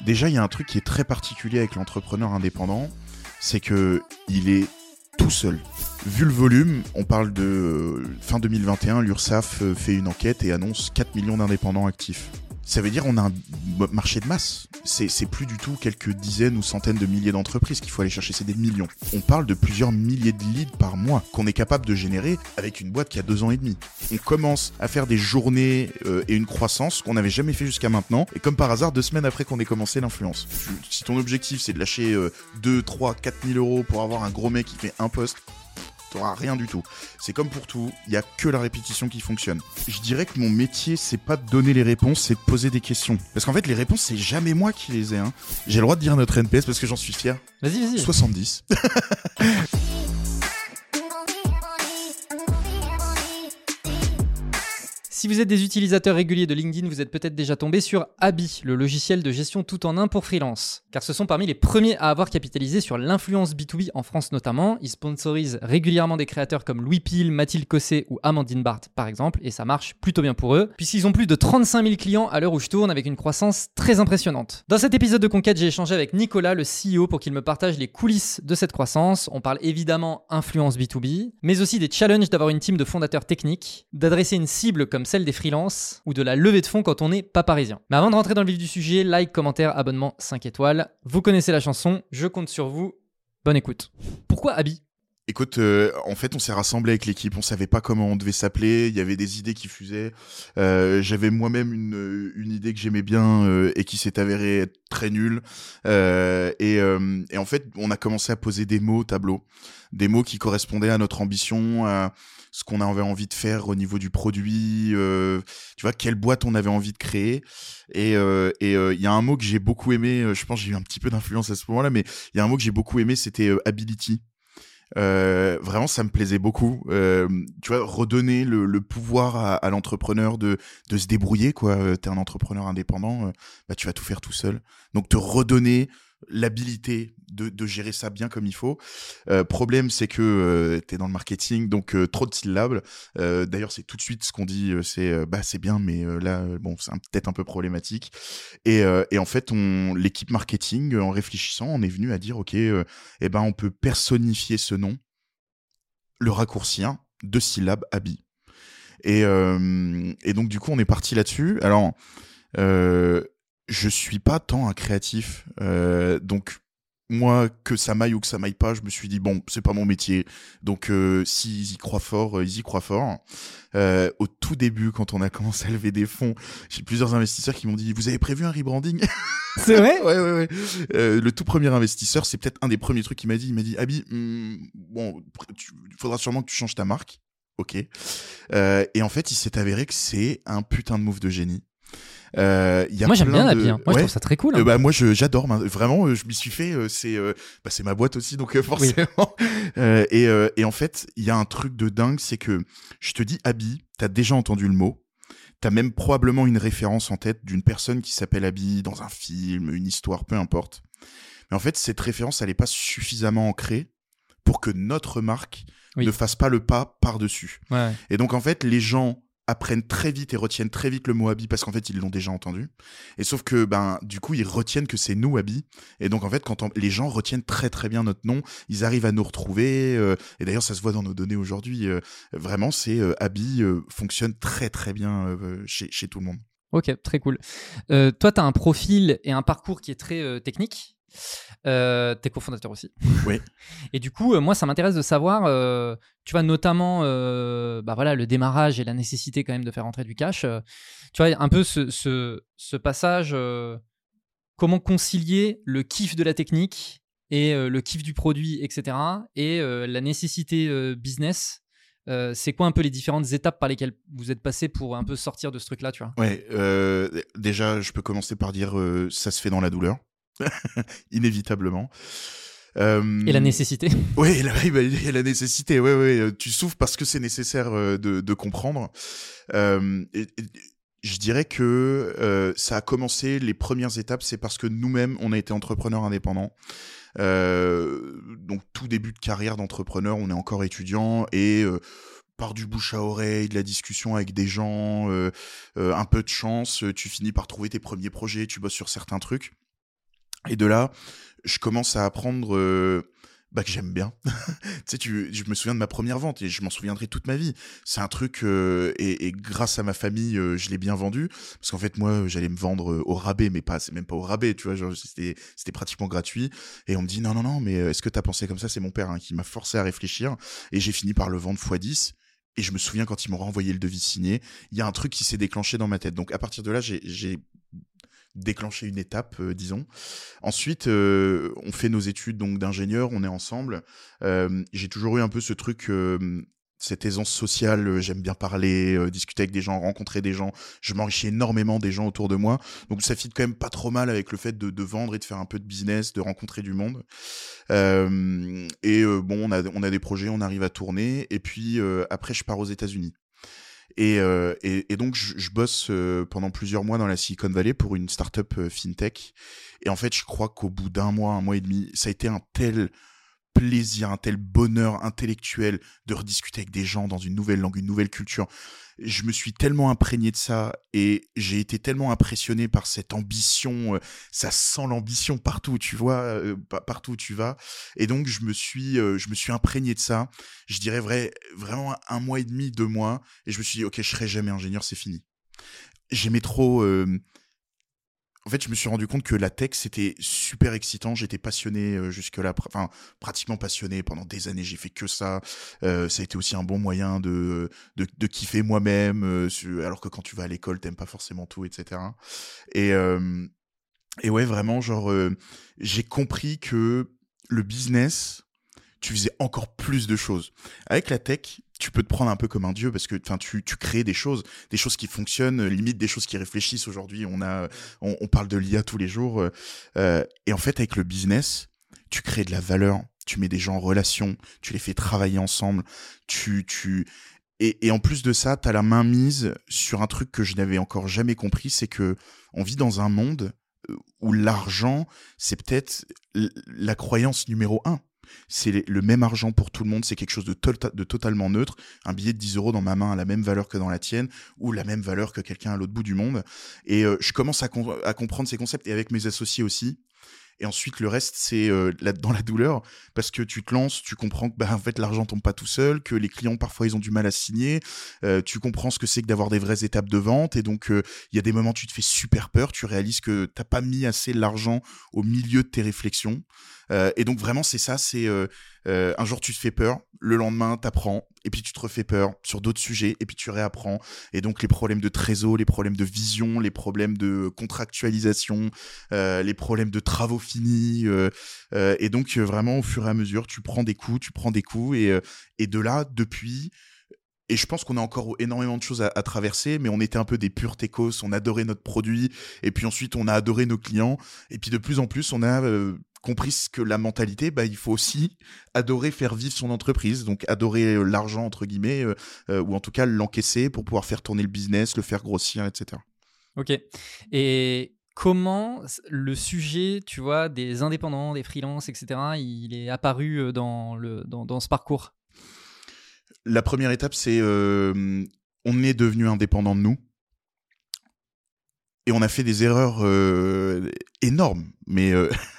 Déjà, il y a un truc qui est très particulier avec l'entrepreneur indépendant, c'est que il est tout seul. Vu le volume, on parle de euh, fin 2021, l'URSSAF euh, fait une enquête et annonce 4 millions d'indépendants actifs. Ça veut dire on a un marché de masse. C'est plus du tout quelques dizaines ou centaines de milliers d'entreprises qu'il faut aller chercher, c'est des millions. On parle de plusieurs milliers de leads par mois qu'on est capable de générer avec une boîte qui a deux ans et demi. On commence à faire des journées euh, et une croissance qu'on n'avait jamais fait jusqu'à maintenant. Et comme par hasard, deux semaines après qu'on ait commencé l'influence. Si ton objectif c'est de lâcher 2, 3, 4 000 euros pour avoir un gros mec qui fait un poste, t'auras rien du tout. C'est comme pour tout, il y a que la répétition qui fonctionne. Je dirais que mon métier, c'est pas de donner les réponses, c'est de poser des questions. Parce qu'en fait, les réponses, c'est jamais moi qui les ai. Hein. J'ai le droit de dire notre NPS parce que j'en suis fier. Vas-y, vas-y. 70. Si vous êtes des utilisateurs réguliers de LinkedIn, vous êtes peut-être déjà tombé sur Abi, le logiciel de gestion tout en un pour freelance. Car ce sont parmi les premiers à avoir capitalisé sur l'influence B2B en France notamment. Ils sponsorisent régulièrement des créateurs comme Louis Peel, Mathilde Cosset ou Amandine Barthes par exemple, et ça marche plutôt bien pour eux, puisqu'ils ont plus de 35 000 clients à l'heure où je tourne avec une croissance très impressionnante. Dans cet épisode de Conquête, j'ai échangé avec Nicolas, le CEO, pour qu'il me partage les coulisses de cette croissance. On parle évidemment influence B2B, mais aussi des challenges d'avoir une team de fondateurs techniques, d'adresser une cible comme celle des freelances ou de la levée de fonds quand on n'est pas parisien. Mais avant de rentrer dans le vif du sujet, like, commentaire, abonnement 5 étoiles. Vous connaissez la chanson, je compte sur vous. Bonne écoute. Pourquoi Abi Écoute, euh, en fait, on s'est rassemblé avec l'équipe. On savait pas comment on devait s'appeler. Il y avait des idées qui fusaient. Euh, J'avais moi-même une, une, idée que j'aimais bien euh, et qui s'est avérée très nulle. Euh, et, et, en fait, on a commencé à poser des mots au tableau, des mots qui correspondaient à notre ambition, ce qu'on avait envie de faire au niveau du produit. tu vois, quelle boîte on avait envie de créer. Et il y a un mot que j'ai beaucoup aimé. Je pense j'ai eu un petit peu d'influence à ce moment-là, mais il y a un mot que j'ai beaucoup aimé, c'était ability. Euh, vraiment, ça me plaisait beaucoup. Euh, tu vois, redonner le, pouvoir à, l'entrepreneur de, de se débrouiller, quoi. Euh, t'es un entrepreneur indépendant, euh, bah, tu vas tout faire tout seul. Donc, te redonner l'habilité de, de, gérer ça bien comme il faut. Euh, problème, c'est que euh, tu es dans le marketing, donc euh, trop de syllabes. Euh, d'ailleurs, c'est tout de suite ce qu'on dit, c'est bah c'est bien, mais là, bon, c'est peut-être un peu problématique. Et, et en fait, l'équipe marketing, en réfléchissant, on est venu à dire, ok, eh ben on peut personnifier ce nom, le raccourcir, deux syllabes, habit. Et, et donc du coup, on est parti là-dessus. Alors je suis pas tant un créatif, euh, donc moi que ça maille ou que ça maille pas, je me suis dit bon, c'est pas mon métier. Donc euh, s'ils y croient fort, euh, ils y croient fort. Euh, au tout début, quand on a commencé à lever des fonds, j'ai plusieurs investisseurs qui m'ont dit vous avez prévu un rebranding? C'est vrai? Ouais ouais ouais. Euh, le tout premier investisseur, c'est peut-être un des premiers trucs qu'il m'a dit. Il m'a dit Abi, hmm, bon, il faudra sûrement que tu changes ta marque. Ok. Euh, et en fait, il s'est avéré que c'est un putain de move de génie. Euh, y a moi j'aime bien la bien. Moi je trouve ça très cool. Hein. Euh, bah moi j'adore. Vraiment, euh, je m'y suis fait. C'est bah, c'est ma boîte aussi donc forcément. et, et en fait il y a un truc de dingue, c'est que je te dis Abby, t'as déjà entendu le mot. T'as même probablement une référence en tête d'une personne qui s'appelle Abby dans un film, une histoire, peu importe. Mais en fait cette référence elle est pas suffisamment ancrée pour que notre marque ne fasse pas le pas par dessus. Ouais. Et donc en fait les gens apprennent très vite et retiennent très vite le mot Abi parce qu'en fait ils l'ont déjà entendu. Et sauf que ben du coup ils retiennent que c'est nous Abi. Et donc en fait quand les gens retiennent très très bien notre nom, ils arrivent à nous retrouver. Euh, et d'ailleurs ça se voit dans nos données aujourd'hui. Euh, vraiment c'est euh, Abi fonctionne très très bien chez, chez tout le monde. Ok, très cool. toi, tu as un profil et un parcours qui est très technique? Euh, t'es cofondateur aussi. Oui. et du coup, euh, moi, ça m'intéresse de savoir, euh, tu vois, notamment, euh, bah voilà, le démarrage et la nécessité quand même de faire rentrer du cash. tu vois, un peu ce, ce, ce passage, comment concilier le kiff de la technique et le kiff du produit, etc. et la nécessité business. c'est quoi un peu les différentes étapes par lesquelles vous êtes passé pour un peu sortir de ce truc-là, tu vois? Ouais, déjà, je peux commencer par dire ça se fait dans la douleur. inévitablement. Euh, et la nécessité Oui, il y a la nécessité. Ouais, ouais, euh, tu souffres parce que c'est nécessaire euh, de, de comprendre. Euh, et, je dirais que euh, ça a commencé, les premières étapes, c'est parce que nous-mêmes, on a été entrepreneurs indépendants. donc tout début de carrière d'entrepreneur, on est encore étudiant et par du bouche à oreille, de la discussion avec des gens, un peu de chance, tu finis par trouver tes premiers projets, tu bosses sur certains trucs. Et de là, je commence à apprendre bah, que j'aime bien. tu sais, je me souviens de ma première vente et je m'en souviendrai toute ma vie. C'est un truc euh, et, grâce à ma famille, euh, je l'ai bien vendu parce qu'en fait moi j'allais me vendre euh, au rabais, mais pas, c'est même pas au rabais, tu vois, c'était c'était pratiquement gratuit. Et on me dit non non non, mais est-ce que t'as pensé comme ça? C'est mon père hein, qui m'a forcé à réfléchir et j'ai fini par le vendre x 10 et je me souviens quand ils m'ont renvoyé le devis signé, il y a un truc qui s'est déclenché dans ma tête. Donc à partir de là, j'ai déclencher une étape, euh, disons. Ensuite, euh, on fait nos études donc d'ingénieur, on est ensemble. Euh, j'ai toujours eu un peu ce truc cette aisance sociale, j'aime bien parler, discuter avec des gens, rencontrer des gens. Je m'enrichis énormément des gens autour de moi. Donc ça fit quand même pas trop mal avec le fait de, vendre et de faire un peu de business, de rencontrer du monde. et bon, on a, on a des projets, on arrive à tourner. Et puis après, je pars aux États-Unis. Euh, et, et, donc, je, bosse euh, pendant plusieurs mois dans la Silicon Valley pour une startup euh, fintech. Et en fait, je crois qu'au bout d'un mois, un mois et demi, ça a été un tel plaisir, un tel bonheur intellectuel de rediscuter avec des gens dans une nouvelle langue, une nouvelle culture je me suis tellement imprégné de ça et j'ai été tellement impressionné par cette ambition. Euh, ça sent l'ambition partout, tu vois, euh, partout où tu vas. Et donc je me suis, euh, je me suis imprégné de ça. Je dirais vrai, vraiment un mois et demi, deux mois. Et je me suis dit, ok, je serai jamais ingénieur, c'est fini. J'aimais trop en fait, je me suis rendu compte que la tech, c'était super excitant. J'étais passionné euh, jusque-là, enfin, pratiquement passionné pendant des années. J'ai fait que ça. Euh, ça a été aussi un bon moyen de, de, kiffer moi-même, euh, alors que quand tu vas à l'école, t'aimes pas forcément tout, etc. Et, et ouais, vraiment, genre, j'ai compris que le business, tu faisais encore plus de choses. Avec la tech, tu peux te prendre un peu comme un dieu parce que tu, tu crées des choses, des choses qui fonctionnent, limite des choses qui réfléchissent. Aujourd'hui, on on, parle de l'IA tous les jours euh, euh, et en fait avec le business, tu crées de la valeur, tu mets des gens en relation, tu les fais travailler ensemble, tu tu et, et en plus de ça, tu as la main mise sur un truc que je n'avais encore jamais compris, c'est que on vit dans un monde euh, où l'argent, c'est peut-être la croyance numéro un c'est le même argent pour tout le monde, c'est quelque chose de, de, totalement neutre. Un billet de 10 euros dans ma main a la même valeur que dans la tienne, ou la même valeur que quelqu'un à l'autre bout du monde. Et euh, je commence à, à, comprendre ces concepts, et avec mes associés aussi. Et ensuite, le reste, c'est euh, dans la douleur, parce que tu te lances, tu comprends que bah, en fait, l'argent tombe pas tout seul, que les clients, parfois, ils ont du mal à signer. Euh, tu comprends ce que c'est que d'avoir des vraies étapes de vente. Et donc, il y a des moments tu te fais super peur, tu réalises que t'as pas mis assez l'argent au milieu de tes réflexions. Euh, et donc vraiment c'est ça, c'est euh, euh, un jour tu te fais peur, le lendemain t'apprends, et puis tu te refais peur sur d'autres sujets, et puis tu réapprends. Et donc les problèmes de trésor, les problèmes de vision, les problèmes de contractualisation, les problèmes de travaux finis. et donc vraiment au fur et à mesure, tu prends des coups, tu prends des coups, et, et de là, depuis, et je pense qu'on a encore énormément de choses à, traverser, mais on était un peu des purs techos, on adorait notre produit, et puis ensuite on a adoré nos clients, et puis de plus en plus on a compris que la mentalité, bah, il faut aussi adorer faire vivre son entreprise, donc adorer euh, l'argent, entre guillemets, euh, euh, ou en tout cas l'encaisser pour pouvoir faire tourner le business, le faire grossir, etc. Ok. Et comment le sujet, tu vois, des indépendants, des freelances, etc., il est apparu dans, le, dans, ce parcours? La première étape, c'est on est devenu indépendant de nous. Et on a fait des erreurs énormes, mais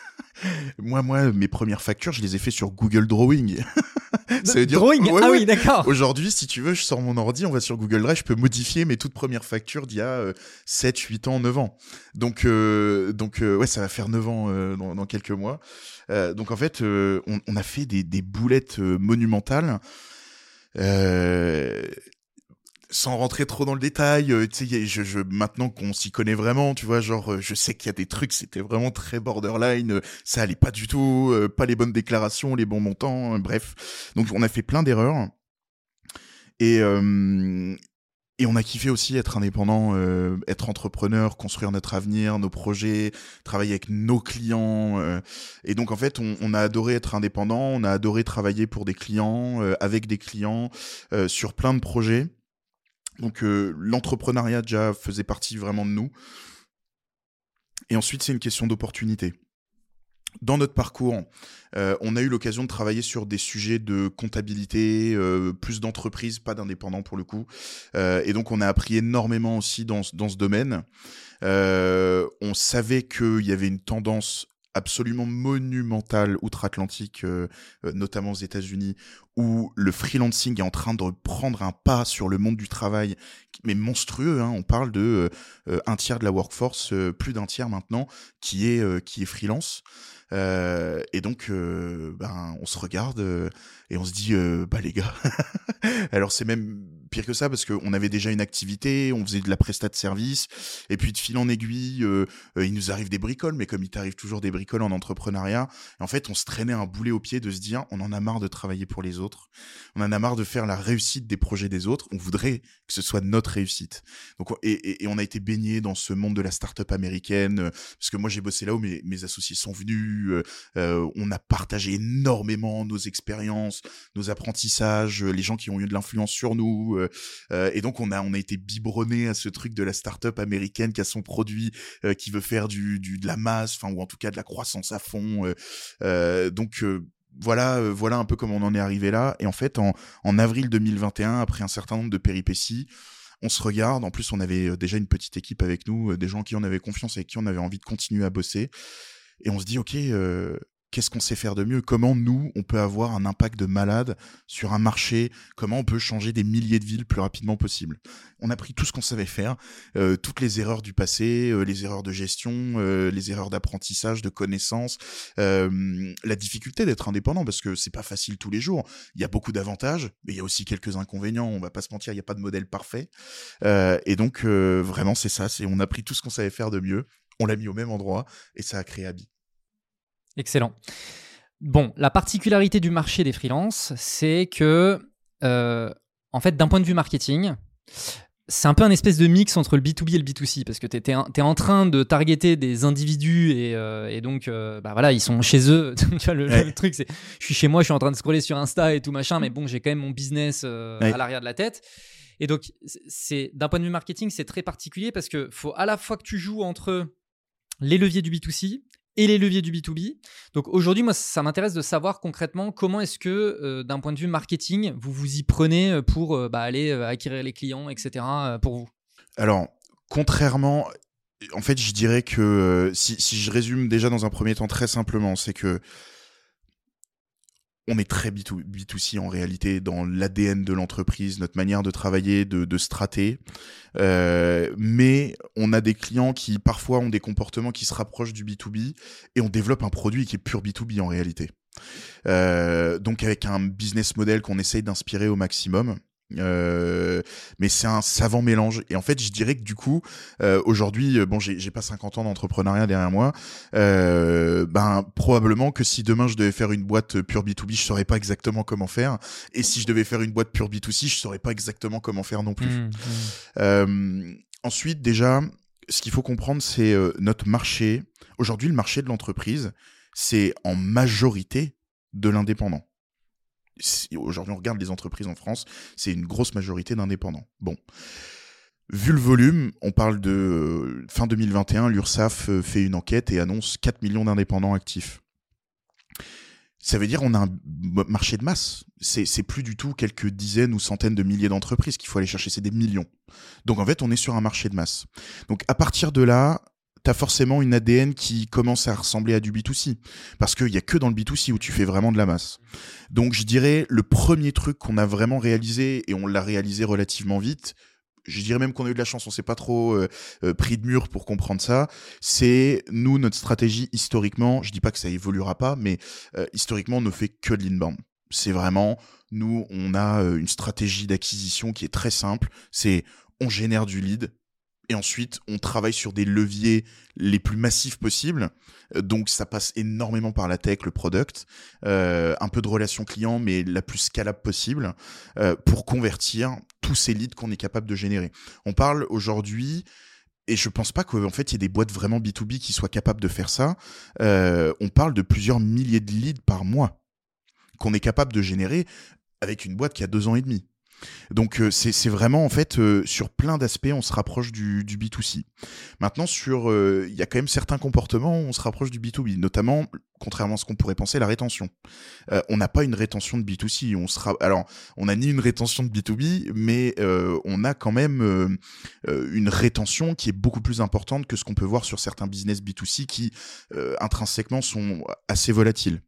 moi, moi, mes premières factures, je les ai fait sur Google Drawing. ça veut dire Drawing Ah oui, d'accord. Aujourd'hui, si tu veux, je sors mon ordi, on va sur Google Drive, je peux modifier mes toutes premières factures d'il y a 7, euh, 8 ans, 9 ans. Donc, euh, donc euh, ouais, ça va faire 9 ans dans, quelques mois. donc, en fait, on, a fait des, des boulettes monumentales. Euh, sans rentrer trop dans le détail, euh, tu sais, je, je, maintenant qu'on s'y connaît vraiment, tu vois, genre, euh, je sais qu'il y a des trucs, c'était vraiment très borderline, euh, ça allait pas du tout, pas les bonnes déclarations, les bons montants, bref. Donc on a fait plein d'erreurs. Et, et on a kiffé aussi être indépendant, être entrepreneur, construire notre avenir, nos projets, travailler avec nos clients. et donc en fait, on, on, a adoré être indépendant, on a adoré travailler pour des clients, avec des clients, sur plein de projets. Donc euh, l'entrepreneuriat déjà faisait partie vraiment de nous. Et ensuite, c'est une question d'opportunité. Dans notre parcours, euh, on a eu l'occasion de travailler sur des sujets de comptabilité, euh, plus d'entreprises, pas d'indépendants pour le coup. et donc, on a appris énormément aussi dans, dans ce domaine. on savait qu'il y avait une tendance absolument monumentale outre-Atlantique, euh, euh, notamment aux États-Unis, où le freelancing est en train de prendre un pas sur le monde du travail, mais monstrueux. Hein. on parle de euh, un tiers de la workforce, plus d'un tiers maintenant, qui est qui est freelance. et donc, ben, on se regarde et on se dit, bah les gars. Alors c'est même pire que ça parce qu'on avait déjà une activité, on faisait de la prestat de service, et puis de fil en aiguille, il nous arrive des bricoles, mais comme il t'arrive toujours des bricoles en entrepreneuriat, en fait, on se traînait un boulet au pied de se dire, on en a marre de travailler pour les autres, on en a marre de faire la réussite des projets des autres, on voudrait que ce soit notre réussite. Donc, et, on a été baigné dans ce monde de la start-up américaine, euh, parce que moi j'ai bossé là où mes, associés sont venus, euh, euh, on a partagé énormément nos expériences, nos apprentissages, les gens qui ont eu de l'influence sur nous, et donc on a on a été biberonné à ce truc de la start-up américaine qui a son produit, qui veut faire du, du de la masse, enfin ou en tout cas de la croissance à fond. donc voilà, voilà un peu comment on en est arrivé là. Et en fait, en, en, avril 2021, après un certain nombre de péripéties, on se regarde. En plus, on avait déjà une petite équipe avec nous, des gens qui en avaient confiance et qui on avait envie de continuer à bosser. Et on se dit, ok, qu'est-ce qu'on sait faire de mieux? Comment nous, on peut avoir un impact de malade sur un marché? Comment on peut changer des milliers de villes plus rapidement possible? On a pris tout ce qu'on savait faire, euh, toutes les erreurs du passé, euh, les erreurs de gestion, euh, les erreurs d'apprentissage, de connaissances, la difficulté d'être indépendant parce que c'est pas facile tous les jours. Il y a beaucoup d'avantages, mais il y a aussi quelques inconvénients. On va pas se mentir, il n'y a pas de modèle parfait. et donc vraiment, c'est ça. C'est on a pris tout ce qu'on savait faire de mieux, on l'a mis au même endroit et ça a créé Abi. Excellent. Bon, la particularité du marché des freelances, c'est que, euh, en fait, d'un point de vue marketing, c'est un peu un espèce de mix entre le B2B et le B2C, parce que tu es, en train de targeter des individus et, euh, donc, euh, bah voilà, ils sont chez eux. le, truc, c'est je suis chez moi, je suis en train de scroller sur Insta et tout machin, mais bon, j'ai quand même mon business à l'arrière de la tête. Et donc, c'est d'un point de vue marketing, c'est très particulier parce que faut à la fois que tu joues entre les leviers du B2C et les leviers du B2B. Donc aujourd'hui, moi, ça m'intéresse de savoir concrètement comment est-ce que, euh, d'un point de vue marketing, vous vous y prenez euh, pour euh, bah, aller acquérir les clients, etc. pour vous? Alors, contrairement, en fait, je dirais que si, si, je résume déjà dans un premier temps très simplement, c'est que on est très B2, c en réalité dans l'ADN de l'entreprise, notre manière de travailler, de, strater. Euh, mais on a des clients qui parfois ont des comportements qui se rapprochent du B2B et on développe un produit qui est pur B2B en réalité. Euh, donc avec un business model qu'on essaye d'inspirer au maximum. Euh, mais c'est un savant mélange. Et en fait, je dirais que du coup, euh, aujourd'hui, euh, bon, j'ai pas 50 ans d'entrepreneuriat derrière moi, euh, ben probablement que si demain je devais faire une boîte pure B2B, je saurais pas exactement comment faire. Et si je devais faire une boîte pure B2C, je saurais pas exactement comment faire non plus. Mmh, mmh. ensuite, déjà, ce qu'il faut comprendre, c'est notre marché. Aujourd'hui, le marché de l'entreprise, c'est en majorité de l'indépendant aujourd'hui on regarde les entreprises en France, c'est une grosse majorité d'indépendants. Bon. Vu le volume, on parle de euh, fin 2021, l'URSSAF euh, fait une enquête et annonce 4 millions d'indépendants actifs. Ça veut dire qu'on a un marché de masse. C'est plus du tout quelques dizaines ou centaines de milliers d'entreprises qu'il faut aller chercher, c'est des millions. Donc en fait, on est sur un marché de masse. Donc à partir de là, forcément une ADN qui commence à ressembler à du B2C. Parce qu'il y a que dans le B2C où tu fais vraiment de la masse. Donc je dirais, le premier truc qu'on a vraiment réalisé, et on l'a réalisé relativement vite, je dirais même qu'on a eu de la chance, on s'est pas trop euh, euh, pris de mur pour comprendre ça. C'est nous notre stratégie historiquement. Je dis pas que ça évoluera pas, mais euh, historiquement on ne fait que de l'inbound. C'est vraiment nous on a une stratégie d'acquisition qui est très simple. C'est on génère du lead, et ensuite, on travaille sur des leviers les plus massifs possibles. Euh, donc, ça passe énormément par la tech, le product, euh, un peu de relation client, mais la plus scalable possible, euh, pour convertir tous ces leads qu'on est capable de générer. On parle aujourd'hui et je pense pas qu'en fait il y ait des boîtes vraiment B2B qui soient capables de faire ça. on parle de plusieurs milliers de leads par mois qu'on est capable de générer avec une boîte qui a deux ans et demi. Donc euh, c'est vraiment en fait euh, sur plein d'aspects on se rapproche du, du B2C. Maintenant sur euh, il y a quand même certains comportements où on se rapproche du B2B, notamment contrairement à ce qu'on pourrait penser la rétention. on n'a pas une rétention de B2C, on sera alors on a ni une rétention de B2B mais on a quand même une rétention qui est beaucoup plus importante que ce qu'on peut voir sur certains business B2C qui intrinsèquement sont assez volatiles.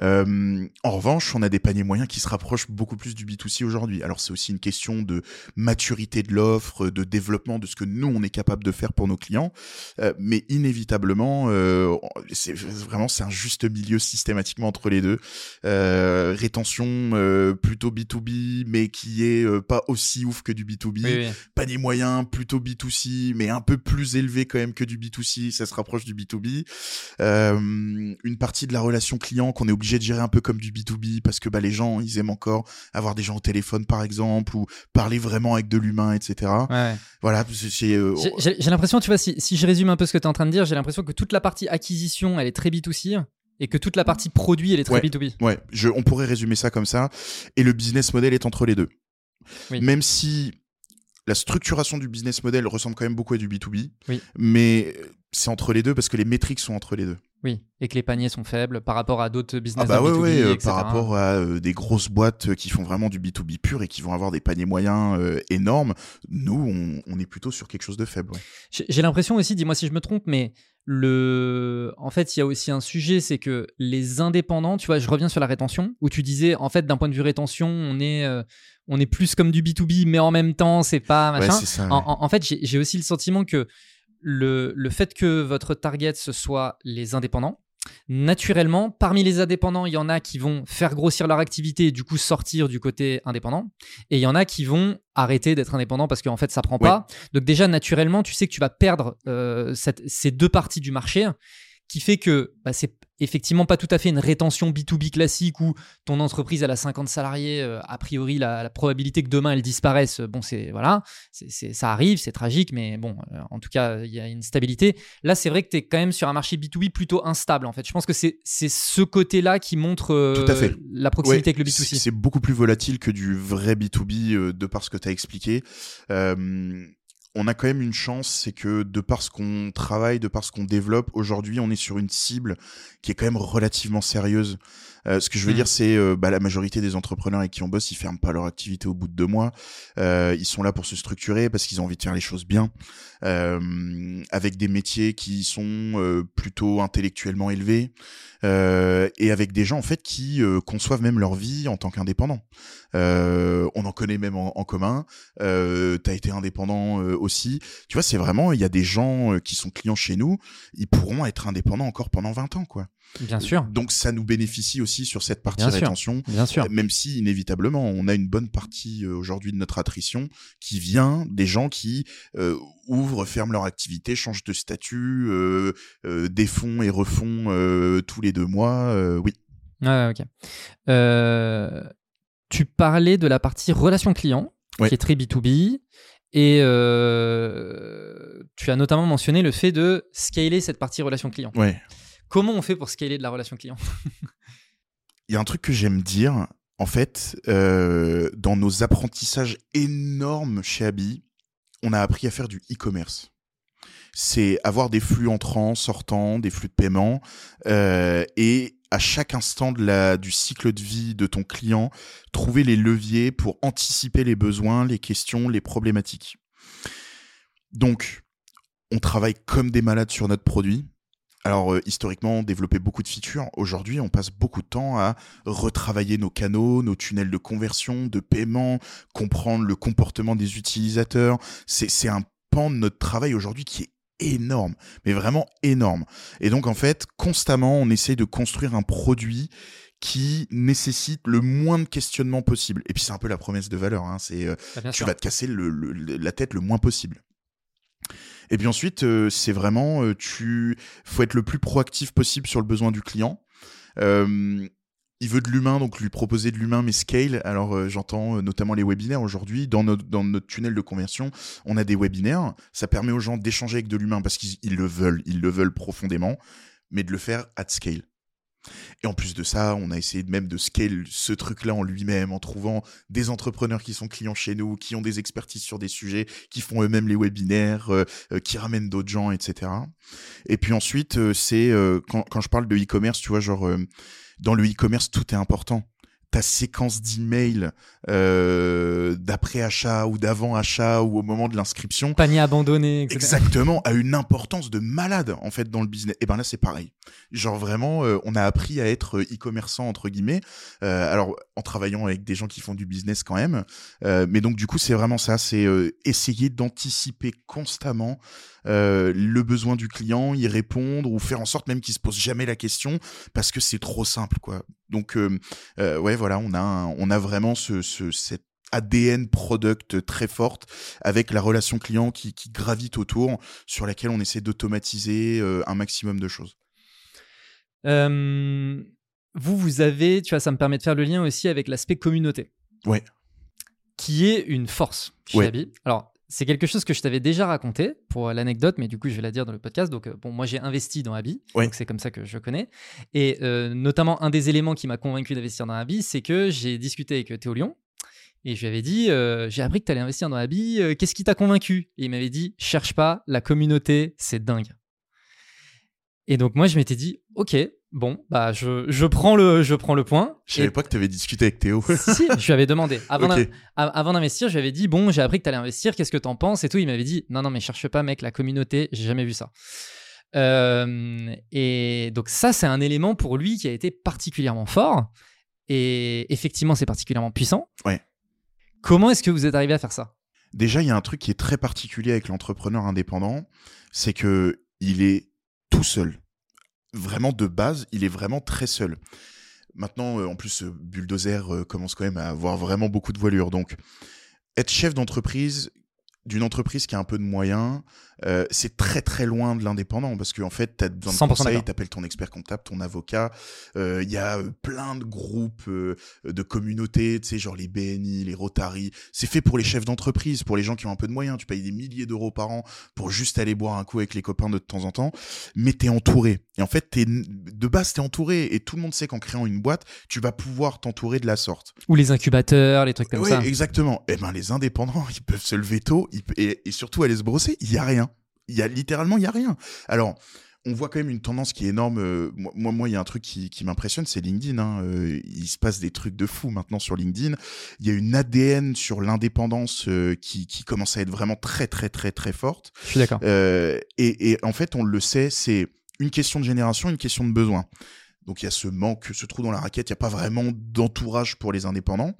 Euh, en revanche, on a des paniers moyens qui se rapprochent beaucoup plus du B2C aujourd'hui. Alors c'est aussi une question de maturité de l'offre, de développement de ce que nous on est capable de faire pour nos clients, euh, mais inévitablement, euh, c'est vraiment c'est un juste milieu systématiquement entre les deux. Rétention plutôt B2B, mais qui est pas aussi ouf que du B2B. Panier moyen plutôt B2C, mais un peu plus élevé quand même que du B2C. Ça se rapproche du B2B. une partie de la relation client qu'on est obligé de gérer un peu comme du B2B parce que bah, les gens, ils aiment encore avoir des gens au téléphone, par exemple, ou parler vraiment avec de l'humain, etc. Voilà, euh, J'ai l'impression, tu vois, si, si, je résume un peu ce que tu es en train de dire, j'ai l'impression que toute la partie acquisition, elle est très B2C et que toute la partie produit, elle est très B2B. Ouais, je, on pourrait résumer ça comme ça. Et le business model est entre les deux. Même si la structuration du business model ressemble quand même beaucoup à du B2B, oui. mais c'est entre les deux parce que les métriques sont entre les deux. Oui, et que les paniers sont faibles par rapport à d'autres business. Ah bah B2B, euh, par rapport à euh, des grosses boîtes qui font vraiment du B2B pur et qui vont avoir des paniers moyens euh, énormes. Nous, on, est plutôt sur quelque chose de faible. J'ai l'impression aussi, dis-moi si je me trompe, mais le, en fait, il y a aussi un sujet, c'est que les indépendants, tu vois, je reviens sur la rétention, où tu disais, en fait, d'un point de vue rétention, on est, on est plus comme du B2B, mais en même temps, c'est pas machin. ça, en, fait, j'ai aussi le sentiment que le, le fait que votre target ce soit les indépendants, naturellement, parmi les indépendants, il y en a qui vont faire grossir leur activité et du coup sortir du côté indépendant. Et il y en a qui vont arrêter d'être indépendants parce qu'en fait, ça prend pas. Donc déjà, naturellement, tu sais que tu vas perdre euh, ces deux parties du marché qui fait que bah, c'est effectivement pas tout à fait une rétention B2B classique où ton entreprise elle a 50 salariés, euh, a priori la, probabilité que demain elle disparaisse, bon c'est voilà, ça arrive, c'est tragique, mais bon, euh, en tout cas il y a une stabilité. Là c'est vrai que tu es quand même sur un marché B2B plutôt instable en fait. Je pense que c'est, ce côté-là qui montre euh, la proximité avec le B2C. C'est beaucoup plus volatile que du vrai B2B de par ce que tu as expliqué on a quand même une chance, c'est que de par ce qu'on travaille, de par ce qu'on développe, aujourd'hui, on est sur une cible qui est quand même relativement sérieuse. Euh, ce que je veux mm. dire, c'est euh, bah, la majorité des entrepreneurs avec qui on bosse, ils ferment pas leur activité au bout de deux mois. Euh, ils sont là pour se structurer parce qu'ils ont envie de faire les choses bien, avec des métiers qui sont plutôt intellectuellement élevés et avec des gens en fait qui conçoivent même leur vie en tant qu'indépendants. On en connaît même en, en commun. Euh, T'as été indépendant aussi. Tu vois, c'est vraiment, il y a des gens qui sont clients chez nous, ils pourront être indépendants encore pendant 20 ans, quoi. Bien sûr. Donc ça nous bénéficie aussi sur cette partie rétention. bien sûr. Même si inévitablement on a une bonne partie euh, aujourd'hui de notre attrition qui vient des gens qui euh, ouvrent, ferment leur activité, changent de statut, euh, euh défont et refont tous les deux mois. oui. Ah, ok. Tu parlais de la partie relation client qui est très B2B. Et tu as notamment mentionné le fait de scaler cette partie relation client. Ouais. Comment on fait pour scaler de la relation client? Il y a un truc que j'aime dire, en fait, euh, dans nos apprentissages énormes chez Abi, on a appris à faire du e-commerce. C'est avoir des flux entrants, sortants, des flux de paiement, euh, et à chaque instant de la, du cycle de vie de ton client, trouver les leviers pour anticiper les besoins, les questions, les problématiques. Donc, on travaille comme des malades sur notre produit. Alors euh, historiquement, on développait beaucoup de features. Aujourd'hui, on passe beaucoup de temps à retravailler nos canaux, nos tunnels de conversion, de paiement, comprendre le comportement des utilisateurs. C'est un pan de notre travail aujourd'hui qui est énorme, mais vraiment énorme. Et donc en fait, constamment, on essaye de construire un produit qui nécessite le moins de questionnement possible. Et puis c'est un peu la promesse de valeur. Hein. C'est euh, bah, tu vas te casser la tête le moins possible. Et puis ensuite, euh, c'est vraiment, euh, tu faut être le plus proactif possible sur le besoin du client. Euh, il veut de l'humain, donc lui proposer de l'humain, mais scale. Alors j'entends notamment les webinaires aujourd'hui. Dans notre, dans notre tunnel de conversion, on a des webinaires. Ça permet aux gens d'échanger avec de l'humain parce qu'ils le veulent, ils le veulent profondément, mais de le faire at scale. Et en plus de ça, on a essayé même de scale ce truc-là en lui-même, en trouvant des entrepreneurs qui sont clients chez nous, qui ont des expertises sur des sujets, qui font eux-mêmes les webinaires, euh, euh, qui ramènent d'autres gens, etc. Et puis ensuite, euh, c'est quand, quand, je parle de e-commerce, tu vois, genre dans le e-commerce, tout est important ta séquence d'emails euh, d'après-achat ou d'avant-achat ou au moment de l'inscription. Panier abandonné, etc. Exactement, a une importance de malade en fait dans le business. Et ben là c'est pareil. Genre vraiment, euh, on a appris à être e-commerçant entre guillemets. Euh, alors en travaillant avec des gens qui font du business quand même. Euh, mais donc du coup c'est vraiment ça, c'est euh, essayer d'anticiper constamment euh, le besoin du client, y répondre ou faire en sorte même qu'il se pose jamais la question parce que c'est trop simple quoi. Donc euh, euh, ouais voilà, on a on a vraiment ce, ce cette ADN product très forte avec la relation client qui, qui gravite autour sur laquelle on essaie d'automatiser un maximum de choses. vous, vous avez, tu vois, ça me permet de faire le lien aussi avec l'aspect communauté. Ouais. Qui est une force chez ouais. Alors, c'est quelque chose que je t'avais déjà raconté pour l'anecdote, mais du coup, je vais la dire dans le podcast. Donc, euh, bon, moi, j'ai investi dans Abi, donc c'est comme ça que je connais. Et euh, notamment, un des éléments qui m'a convaincu d'investir dans Abi, c'est que j'ai discuté avec Théo Lyon et je lui avais dit euh, J'ai appris que tu allais investir dans Abi, qu'est-ce qui t'a convaincu? Et il m'avait dit Cherche pas, la communauté, c'est dingue. Et donc, moi, je m'étais dit Ok, Bon, bah je, je, prends le je prends le point. Je savais pas que tu avais discuté avec Théo. si, je lui avais demandé. Avant d'investir, je lui avais dit bon, j'ai appris que tu allais investir, qu'est-ce que tu en penses et tout. Il m'avait dit non non mais cherche pas mec, la communauté, j'ai jamais vu ça. Euh, et donc ça c'est un élément pour lui qui a été particulièrement fort et effectivement c'est particulièrement puissant. Ouais. Comment est-ce que vous êtes arrivé à faire ça? Déjà, il y a un truc qui est très particulier avec l'entrepreneur indépendant, c'est que il est tout seul vraiment de base, il est vraiment très seul. Maintenant, euh, en plus, Bulldozer euh, commence quand même à avoir vraiment beaucoup de voilure. Donc, être chef d'entreprise, d'une entreprise qui a un peu de moyens, euh, c'est très très loin de l'indépendant parce qu'en en fait, tu as besoin de conseils, tu ton expert comptable, ton avocat. Euh, il y a euh, plein de groupes de communautés, tu sais, genre les BNI, les Rotary. C'est fait pour les chefs d'entreprise, pour les gens qui ont un peu de moyens. Tu payes des milliers d'euros par an pour juste aller boire un coup avec les copains de temps en temps, mais tu es entouré. Et en fait, es, de base, tu es entouré et tout le monde sait qu'en créant une boîte, tu vas pouvoir t'entourer de la sorte. Ou les incubateurs, les trucs comme ça. Oui, exactement. Et eh ben, les indépendants, ils peuvent se lever tôt et, et surtout aller se brosser. Il y a rien. Il y a littéralement, il y a rien. Alors, on voit quand même une tendance qui est énorme. Euh, moi, moi, il y a un truc qui, m'impressionne, c'est LinkedIn. Hein. Euh, il se passe des trucs de fou maintenant sur LinkedIn. Il y a une ADN sur l'indépendance euh, qui, commence à être vraiment très, très, très, très forte. Je suis d'accord. et, en fait, on le sait, c'est une question de génération, une question de besoin. Donc il y a ce manque, ce trou dans la raquette. Il n'y a pas vraiment d'entourage pour les indépendants.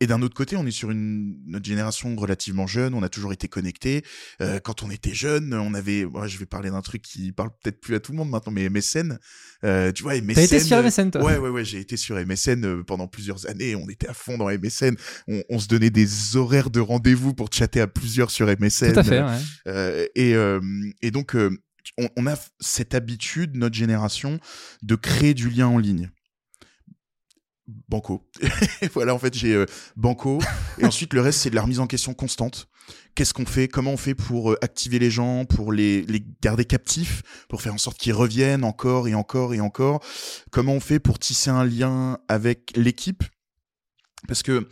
Et d'un autre côté, on est sur une notre génération relativement jeune. On a toujours été connectés. Euh, quand on était jeune, on avait. Moi, je vais parler d'un truc qui parle peut-être plus à tout le monde maintenant, mais MSN. Euh, tu vois, MSN. T'as été sur MSN, toi? Ouais, ouais, ouais. J'ai été sur MSN euh, pendant plusieurs années. On était à fond dans MSN. On, on se donnait des horaires de rendez-vous pour chatter à plusieurs sur MSN. Tout à fait. Ouais. Euh, et euh, et donc. On, on, a cette habitude, notre génération, de créer du lien en ligne. Banco. voilà, en fait, j'ai euh, Banco. Et ensuite, le reste, c'est de la remise en question constante. Qu'est-ce qu'on fait? Comment on fait pour euh, activer les gens, pour les, les garder captifs, pour faire en sorte qu'ils reviennent encore et encore et encore? Comment on fait pour tisser un lien avec l'équipe? Parce que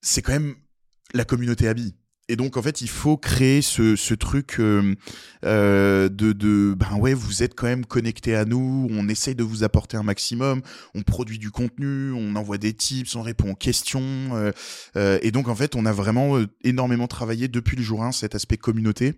c'est quand même la communauté habille et donc en fait il faut créer ce, truc euh, euh, de, ben ouais vous êtes quand même connecté à nous on essaye de vous apporter un maximum on produit du contenu on envoie des tips on répond aux questions euh, et donc en fait on a vraiment énormément travaillé depuis le jour 1 cet aspect communauté.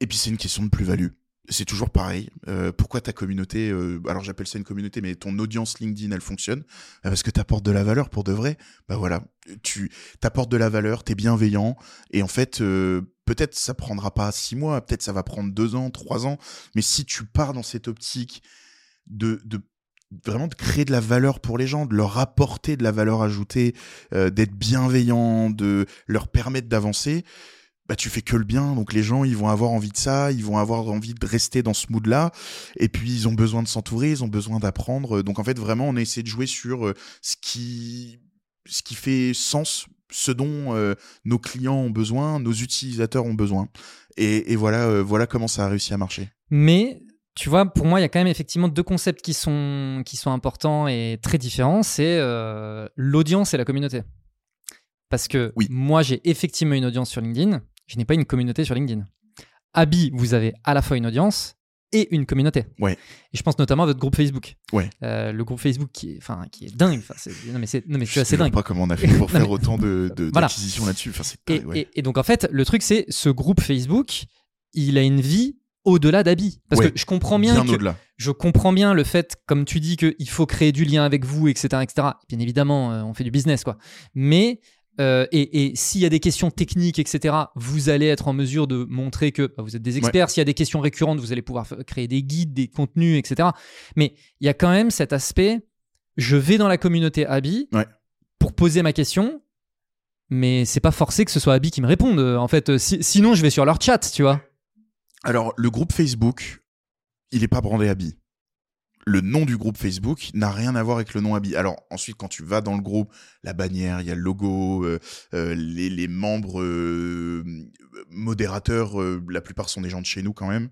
Et puis c'est une question de plus-value c'est toujours pareil. Euh, pourquoi ta communauté, euh, alors j'appelle ça une communauté, mais ton audience LinkedIn, elle fonctionne? Bah, Parce que tu apportes de la valeur pour de vrai. Bah voilà, tu t'apportes de la valeur, t'es bienveillant, et en fait, euh, peut-être ça prendra pas six mois, peut-être ça va prendre deux ans, trois ans, mais si tu pars dans cette optique de, de vraiment de créer de la valeur pour les gens, de leur apporter de la valeur ajoutée, d'être bienveillant, de leur permettre d'avancer, bah tu fais que le bien donc les gens ils vont avoir envie de ça ils vont avoir envie de rester dans ce mood là et puis ils ont besoin de s'entourer ils ont besoin d'apprendre donc en fait vraiment on a essayé de jouer sur euh, ce qui ce qui fait sens ce dont euh, nos clients ont besoin nos utilisateurs ont besoin et, et voilà euh, voilà comment ça a réussi à marcher mais tu vois, pour moi, il y a quand même effectivement deux concepts qui sont, qui sont importants et très différents. C'est euh, l'audience et la communauté. Parce que Oui. moi, j'ai effectivement une audience sur LinkedIn. Je n'ai pas une communauté sur LinkedIn. Abi, vous avez à la fois une audience et une communauté. Ouais. Et je pense notamment à votre groupe Facebook. Ouais. Euh, le groupe Facebook qui est, enfin, qui est dingue. Enfin, c'est- non mais c'est, non mais tu Je sais dingue. pas comment on a fait pour faire autant de, de- Voilà. d'acquisitions là-dessus. Enfin, c'est Et, ouais. et- et donc en fait, le truc c'est ce groupe Facebook, il a une vie au-delà d'Abi. Parce Ouais. que je comprends bien, bien que au-delà. je comprends bien le fait, comme tu dis, qu'il faut créer du lien avec vous, etc., etc. Bien évidemment, euh, on fait du business, quoi. Mais euh, et, et s'il y a des questions techniques, etc., vous allez être en mesure de montrer que bah, vous êtes des experts. S'il y a des questions récurrentes, vous allez pouvoir créer des guides, des contenus, etc. Mais il y a quand même cet aspect. Je vais dans la communauté Ouais. pour poser ma question. Mais c'est pas forcé que ce soit Abi qui me réponde. euh, En fait, Euh, si- sinon je vais sur leur chat, tu vois. Alors, le groupe Facebook, il est pas brandé Abi. Le nom du groupe Facebook n'a rien à voir avec le nom Abi. Alors, ensuite, quand tu vas dans le groupe, la bannière, il y a le logo, euh, euh, les, membres euh, modérateurs, la plupart sont des gens de chez nous quand même.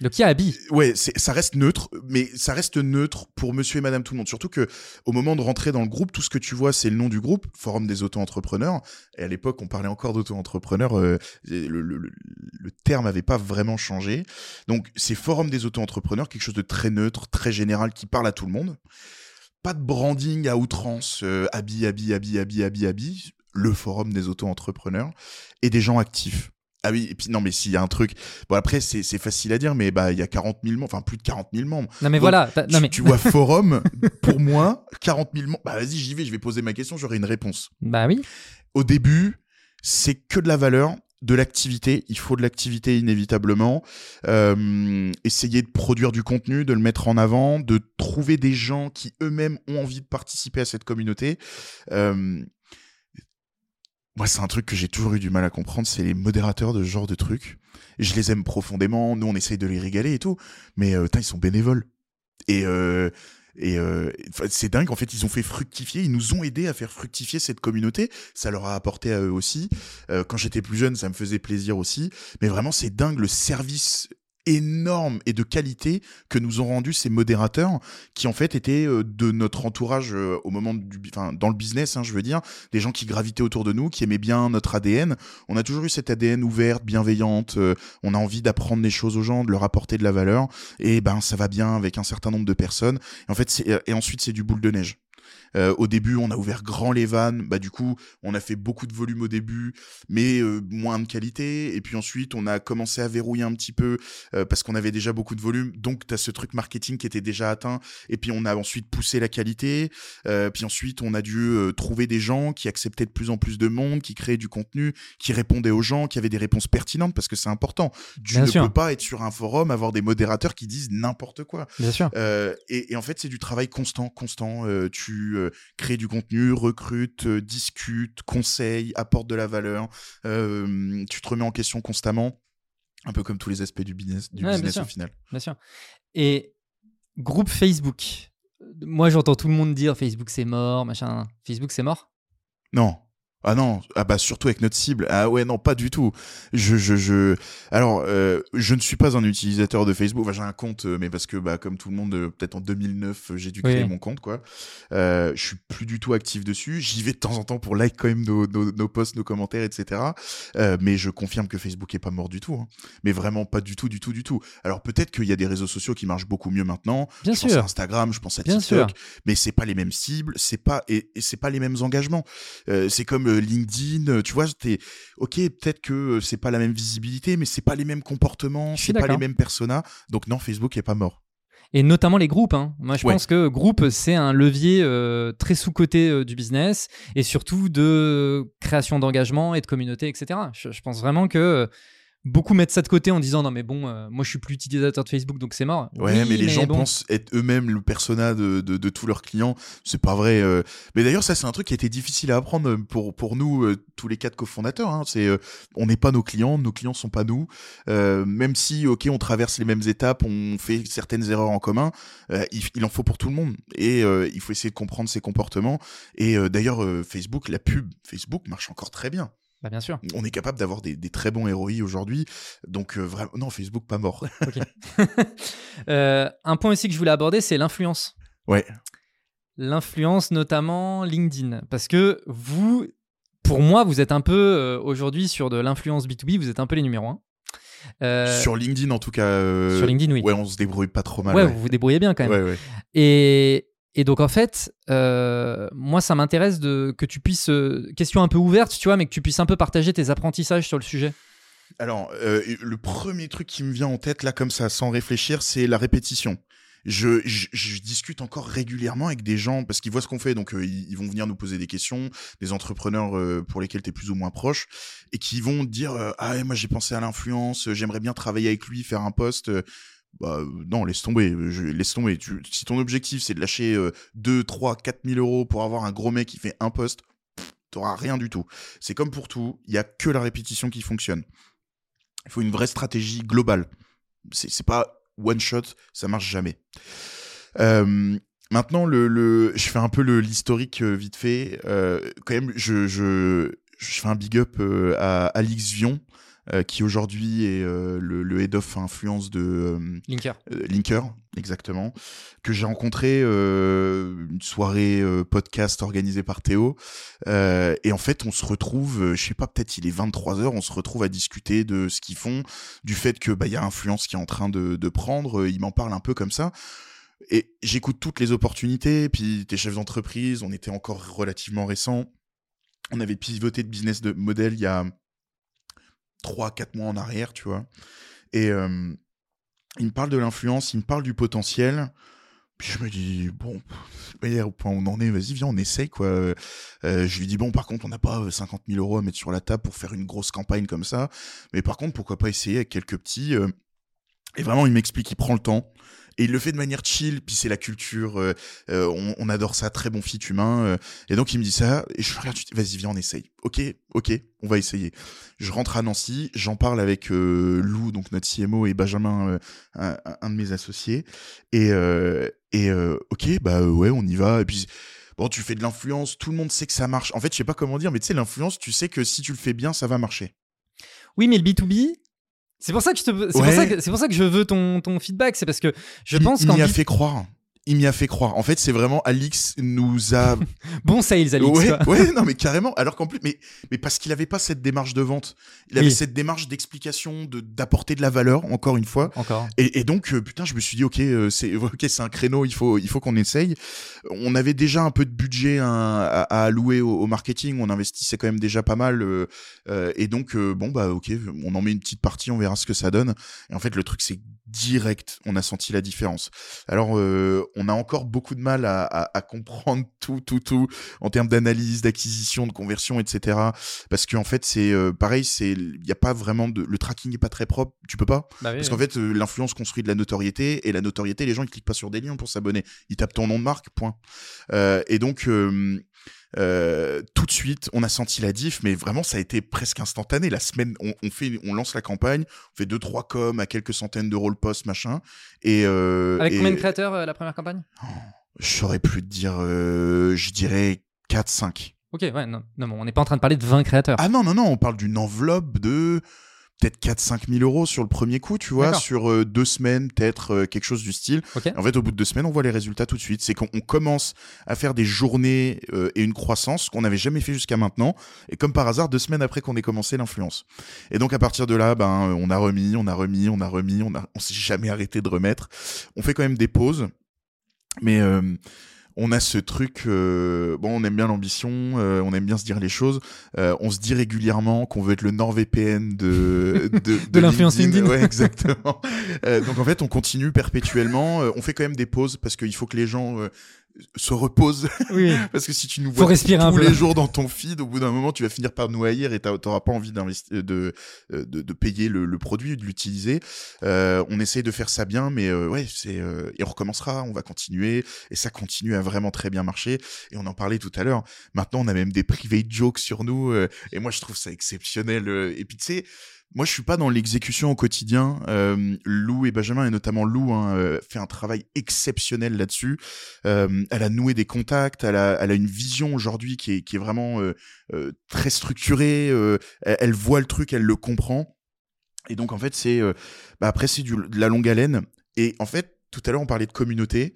Donc il y a Abi. Ouais, ça reste neutre, mais ça reste neutre pour monsieur et madame tout le monde. Surtout que au moment de rentrer dans le groupe, tout ce que tu vois, c'est le nom du groupe, Forum des auto-entrepreneurs. Et à l'époque, on parlait encore d'auto-entrepreneurs. euh, le, terme n'avait pas vraiment changé. Donc, c'est Forum des auto-entrepreneurs, quelque chose de très neutre, très général, qui parle à tout le monde. Pas de branding à outrance, euh, habit, habit, habit, habit, habit. Le Forum des auto-entrepreneurs et des gens actifs. Ah oui, et puis non, mais s'il y a un truc. Bon, après, c'est facile à dire, mais bah, il y a 40 000 membres, enfin plus de 40 000 membres. Non mais Donc, voilà. t'as- Non tu, mais tu vois, forum, pour moi, 40 000 membres. Bah, vas-y, j'y vais, je vais poser ma question, j'aurai une réponse. bah oui. Au début, c'est que de la valeur, de l'activité. Il faut de l'activité inévitablement. Euh, essayer de produire du contenu, de le mettre en avant, de trouver des gens qui eux-mêmes ont envie de participer à cette communauté. Euh, moi, c'est un truc que j'ai toujours eu du mal à comprendre, c'est les modérateurs de ce genre de trucs. Je les aime profondément, nous on essaye de les régaler et tout, mais euh, ils sont bénévoles. Et, euh, et euh, c'est dingue, en fait, ils ont fait fructifier, ils nous ont aidés à faire fructifier cette communauté. Ça leur a apporté à eux aussi. Euh, quand j'étais plus jeune, ça me faisait plaisir aussi. Mais vraiment, c'est dingue le service énorme et de qualité que nous ont rendu ces modérateurs qui en fait étaient euh, de notre entourage euh, au moment du enfin dans le business hein, je veux dire des gens qui gravitaient autour de nous qui aimaient bien notre ADN on a toujours eu cet ADN ouverte bienveillante euh, on a envie d'apprendre des choses aux gens de leur apporter de la valeur. Et ben ça va bien avec un certain nombre de personnes. Et en fait et ensuite c'est du boule de neige euh, au début, on a ouvert grand les vannes. Bah, du coup, on a fait beaucoup de volume au début, mais euh, moins de qualité. Et puis ensuite, on a commencé à verrouiller un petit peu euh, parce qu'on avait déjà beaucoup de volume. Donc, tu as ce truc marketing qui était déjà atteint. Et puis, on a ensuite poussé la qualité. Puis ensuite, on a dû trouver des gens qui acceptaient de plus en plus de monde, qui créaient du contenu, qui répondaient aux gens, qui avaient des réponses pertinentes parce que c'est important. Tu Bien ne sûr. peux pas être sur un forum, avoir des modérateurs qui disent n'importe quoi. Bien sûr. Et, et en fait, c'est du travail constant, constant. Tu euh, crées du contenu, recrutes, euh, discutes, conseilles, apportes de la valeur. Euh, tu te remets en question constamment, un peu comme tous les aspects du business, du Ouais, business sûr. au final. Bien sûr. Et groupe Facebook. Moi, j'entends tout le monde dire Facebook c'est mort, machin. Facebook c'est mort? Non. Ah non, ah bah surtout avec notre cible. Ah ouais, non, pas du tout. Je, je, je. Alors, euh, je ne suis pas un utilisateur de Facebook. Enfin, j'ai un compte, euh, mais parce que, bah, comme tout le monde, euh, peut-être en 2009, euh, j'ai dû créer Oui. mon compte, quoi. Euh, je suis plus du tout actif dessus. J'y vais de temps en temps pour like quand même nos, nos, nos posts, nos commentaires, etc. Euh, mais je confirme que Facebook est pas mort du tout. hein. Mais vraiment pas du tout, du tout, du tout. Alors peut-être qu'il y a des réseaux sociaux qui marchent beaucoup mieux maintenant. Bien je pense à sûr. Instagram, je pense à Bien TikTok, sûr. mais c'est pas les mêmes cibles, c'est pas et, et c'est pas les mêmes engagements. C'est comme LinkedIn, euh, tu vois, t'es ok, peut-être que euh, c'est pas la même visibilité, mais c'est pas les mêmes comportements, c'est pas les mêmes personas. Donc non, Facebook est pas mort. Et notamment les groupes. hein. Moi, je Ouais. pense que groupe, c'est un levier euh, très sous-coté euh, du business et surtout de création d'engagement et de communauté, etc. Je, je pense vraiment que euh, beaucoup mettent ça de côté en disant non, mais bon, euh, moi, je suis plus utilisateur de Facebook, donc c'est mort. Ouais, Oui, mais les gens bon. pensent être eux-mêmes le persona de, de, de tous leurs clients. C'est pas vrai. euh. Mais d'ailleurs, ça, c'est un truc qui a été difficile à apprendre pour, pour nous, euh, tous les quatre cofondateurs. Hein. C'est, euh, on n'est pas nos clients, nos clients sont pas nous. Euh, même si, ok, on traverse les mêmes étapes, on fait certaines erreurs en commun, euh, il, il en faut pour tout le monde. Et euh, il faut essayer de comprendre ses comportements. Et euh, d'ailleurs, euh, Facebook, la pub Facebook marche encore très bien. Bah, bien sûr. On est capable d'avoir des, des très bons ROI aujourd'hui. Donc, euh, vraiment, non, Facebook pas mort. Euh, un point aussi que je voulais aborder, c'est l'influence. Ouais. L'influence, notamment LinkedIn. Parce que vous, pour moi, vous êtes un peu euh, aujourd'hui sur de l'influence B2B, vous êtes un peu les numéros 1. Euh, Sur LinkedIn, en tout cas. euh, sur LinkedIn, oui. Ouais, on se débrouille pas trop mal. ouais, ouais. vous vous débrouillez bien quand même. Ouais, ouais. Et, et donc en fait, euh, moi ça m'intéresse de que tu puisses, euh, question un peu ouverte, tu vois, mais que tu puisses un peu partager tes apprentissages sur le sujet. Alors, euh, le premier truc qui me vient en tête, là, comme ça, sans réfléchir, c'est la répétition. Je, discute encore régulièrement avec des gens parce qu'ils voient ce qu'on fait, donc ils, vont venir nous poser des questions, des entrepreneurs pour lesquels tu es plus ou moins proche, et qui vont dire Ah, moi j'ai pensé à l'influence, j'aimerais bien travailler avec lui, faire un poste. Euh, Bah, euh, non, laisse tomber, je, laisse tomber. Si ton objectif c'est de lâcher euh, 2, 3, 4 000 euros pour avoir un gros mec qui fait un poste, t'auras rien du tout. C'est comme pour tout, il y a que la répétition qui fonctionne. Il faut une vraie stratégie globale. C'est pas one shot, ça marche jamais. Euh, maintenant, je fais un peu l'historique euh, vite fait. Euh, quand même, je, je, fais un big up euh, à Alix Vion, euh, qui aujourd'hui est euh, le, le head of influence de euh, Linker. Linker, exactement, que j'ai rencontré une soirée podcast organisée par Théo. Et en fait, on se retrouve, je sais pas, peut-être il est 23h, on se retrouve à discuter de ce qu'ils font, du fait que bah il y a influence qui est en train de, de prendre. Il m'en parle un peu comme ça. Et j'écoute toutes les opportunités. Puis t'es chef d'entreprise, on était encore relativement récent. On avait pivoté de business de modèle il y a 3-4 mois en arrière, tu vois. Et euh, il me parle de l'influence, il me parle du potentiel. Puis je me dis, bon, au point où on en est, vas-y, viens, on essaye, quoi. Euh, je lui dis, bon, par contre, on n'a pas euh, 50 000 euros à mettre sur la table pour faire une grosse campagne comme ça. Mais par contre, pourquoi pas essayer avec quelques petits. euh, et vraiment, il m'explique, il prend le temps. Et il le fait de manière chill, puis c'est la culture, euh, euh, on, adore ça, très bon fit humain. euh, et donc il me dit ça, et je regarde, vas-y, viens, on essaye. Ok, ok, on va essayer. Je rentre à Nancy, j'en parle avec Lou, donc notre CMO, et Benjamin, un, de mes associés. Et, et ok, bah ouais, on y va. Et puis, bon, tu fais de l'influence, tout le monde sait que ça marche. En fait, je sais pas comment dire, mais tu sais, l'influence, tu sais que si tu le fais bien, ça va marcher. Oui, mais le B2B, c'est pour ça que je te, c'est pour Ouais. ça que, c'est pour ça que je veux ton, ton feedback, c'est parce que je pense qu'en a fait croire. Il m'y a fait croire. En fait, c'est vraiment Alix nous a bon sales, Alix. ouais, ouais, non, mais carrément. Alors qu'en plus, mais, mais parce qu'il avait pas cette démarche de vente. Il avait cette démarche d'explication, de d'apporter de la valeur, encore une fois. Encore. Et, et donc, euh, putain, je me suis dit, ok, euh, c'est ok, c'est un créneau, il faut, il faut qu'on essaye. On avait déjà un peu de budget hein, à, à allouer au, au marketing, on investissait quand même déjà pas mal. euh, et donc, bon, bah, ok, on en met une petite partie, on verra ce que ça donne. Et en fait, le truc, c'est direct, on a senti la différence. Alors, euh, on a encore beaucoup de mal à, à, à comprendre tout, tout, tout en termes d'analyse, d'acquisition, de conversion, etc. Parce qu'en fait, c'est euh, pareil, c'est il y a pas vraiment de le tracking est pas très propre. Tu peux pas Bah oui, parce oui. qu'en fait, euh, l'influence construit de la notoriété et la notoriété, les gens ils cliquent pas sur des liens pour s'abonner, ils tapent ton nom de marque, point. Euh, et donc. Euh, tout de suite, on a senti la diff, mais vraiment, ça a été presque instantané. La semaine, on, on fait, on lance la campagne, on fait deux trois coms à quelques centaines d'euros le poste, machin. Et euh, Avec et combien de créateurs euh, la première campagne? Je saurais plus te dire, je dirais 4 5 Ok, ouais, non, non, on n'est pas en train de parler de 20 créateurs. Ah non, non, non, on parle d'une enveloppe de peut-être 4-5 000 euros sur le premier coup, tu vois, sur euh, deux semaines, peut-être euh, quelque chose du style. En fait, au bout de deux semaines, on voit les résultats tout de suite. C'est qu'on on commence à faire des journées euh, et une croissance qu'on n'avait jamais fait jusqu'à maintenant. Et comme par hasard, deux semaines après qu'on ait commencé l'influence. Et donc, à partir de là, ben, on a remis, on a remis, on a remis, on a, on s'est jamais arrêté de remettre. On fait quand même des pauses. Mais euh, on a ce truc, euh, bon, on aime bien l'ambition, euh, on aime bien se dire les choses. Euh, on se dit régulièrement qu'on veut être le NordVPN de de, De l'influence LinkedIn. Ouais, exactement. Euh, donc en fait, on continue perpétuellement. Euh, on fait quand même des pauses parce qu'il faut que les gens euh, se reposent. Oui. parce que si tu nous vois tous les jours dans ton feed, au bout d'un moment, tu vas finir par nous haïr et t'auras pas envie d'investir, de, de, de payer le, le produit, de l'utiliser. Euh, on essaye de faire ça bien, mais euh, ouais, c'est euh, et on recommencera, on va continuer et ça continue à vraiment très bien marcher. Et on en parlait tout à l'heure. Maintenant, on a même des private jokes sur nous euh, et moi, je trouve ça exceptionnel. euh, et puis tu sais. Moi, je suis pas dans l'exécution au quotidien. Euh, Lou et Benjamin, et notamment Lou, hein, euh, fait un travail exceptionnel là-dessus. Euh, elle a noué des contacts, elle a, elle a une vision aujourd'hui qui est, qui est vraiment très structurée. Elle, elle, voit le truc, elle le comprend. Et donc, en fait, c'est bah après c'est de la longue haleine. Et en fait, tout à l'heure, on parlait de communauté.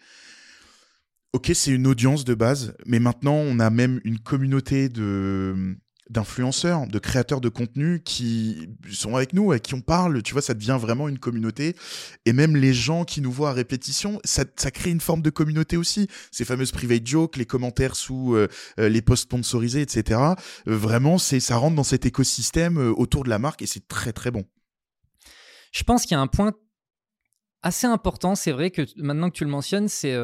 Ok, c'est une audience de base, mais maintenant, on a même une communauté de d'influenceurs, de créateurs de contenu qui sont avec nous, et qui on parle, tu vois, ça devient vraiment une communauté. Et même les gens qui nous voient à répétition, ça, ça crée une forme de communauté aussi. Ces fameuses private jokes, les commentaires sous euh, euh, les posts sponsorisés, etc. Euh, vraiment, c'est ça rentre dans cet écosystème autour de la marque et c'est très très bon. Je pense qu'il y a un point assez important, c'est vrai que maintenant que tu le mentionnes, c'est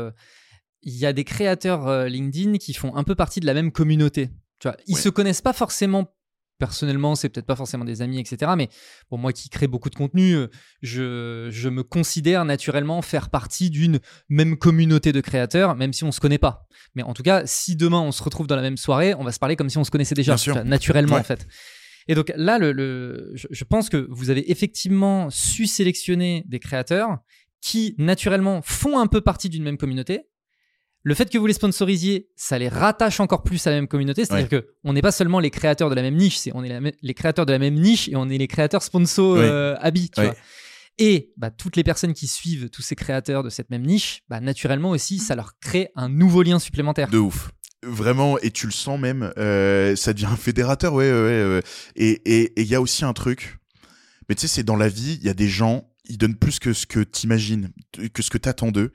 il y a des créateurs LinkedIn qui font un peu partie de la même communauté. Tu vois, ils se connaissent pas forcément personnellement, c'est peut-être pas forcément des amis, etc. Mais pour moi qui crée beaucoup de contenu, euh, je, je me considère naturellement faire partie d'une même communauté de créateurs, même si on se connaît pas. Mais en tout cas, si demain on se retrouve dans la même soirée, on va se parler comme si on se connaissait déjà, naturellement en fait. Et donc là, le, le je pense que vous avez effectivement su sélectionner des créateurs qui naturellement font un peu partie d'une même communauté, le fait que vous les sponsorisiez, ça les rattache encore plus à la même communauté. C'est-à-dire qu'on que on n'est pas seulement les créateurs de la même niche, c'est on est les créateurs de la même niche et on est les créateurs sponsors euh, habits. Et bah, toutes les personnes qui suivent tous ces créateurs de cette même niche, bah, naturellement aussi, ça leur crée un nouveau lien supplémentaire. De ouf. Vraiment, et tu le sens même, euh, ça devient un fédérateur, ouais, ouais, ouais. Et il y a aussi un truc, mais tu sais, c'est dans la vie, il y a des gens, ils donnent plus que ce que t'imagines, que ce que t'attends d'eux.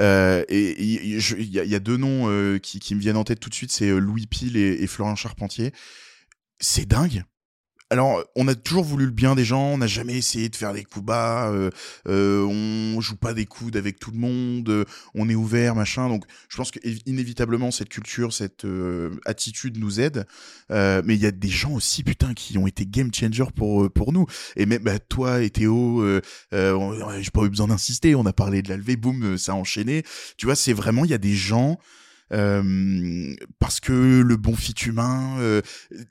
Euh, et il y, a deux noms euh, qui, me viennent en tête tout de suite, c'est euh, Louis Pile et, et Florent Charpentier. C'est dingue alors, on a toujours voulu le bien des gens, on n'a jamais essayé de faire des coups bas, euh, euh, on joue pas des coudes avec tout le monde, euh, on est ouvert, machin. Donc, je pense que inévitablement cette culture, cette attitude nous aide. Mais il y a des gens aussi, putain, qui ont été game changer pour pour nous. Et même bah, toi et Théo, j'ai pas eu besoin d'insister. On a parlé de la levée, boum, ça a enchaîné. Tu vois, c'est vraiment, il y a des gens parce que le bon fit humain,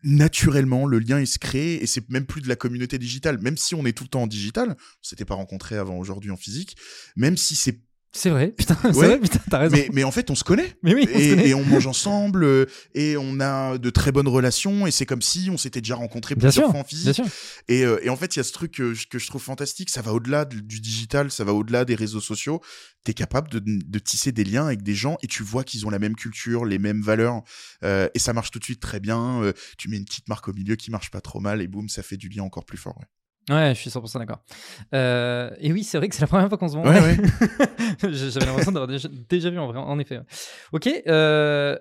naturellement, le lien il se crée et c'est même plus de la communauté digitale. Même si on est tout le temps en digital, on s'était pas rencontré avant aujourd'hui en physique, même si c'est c'est vrai, putain, c'est vrai, putain, t'as raison. Mais, mais, en fait, on se connaît. Mais oui, on et, se connaît. et, on mange ensemble, euh, et on a de très bonnes relations, et c'est comme si on s'était déjà rencontrés plusieurs fois en physique. Et, euh, et, en fait, il y a ce truc que, que je trouve fantastique, ça va au-delà du digital, ça va au-delà des réseaux sociaux. T'es capable de, de, tisser des liens avec des gens, et tu vois qu'ils ont la même culture, les mêmes valeurs, euh, et ça marche tout de suite très bien. Euh, tu mets une petite marque au milieu qui marche pas trop mal, et boum, ça fait du lien encore plus fort. Ouais. Ouais, je suis 100% d'accord. Euh, et oui, c'est vrai que c'est la première fois qu'on se voit. Ouais, ouais. J'avais l'impression d'avoir déjà, déjà, vu en, vrai, en effet. Ok. Euh,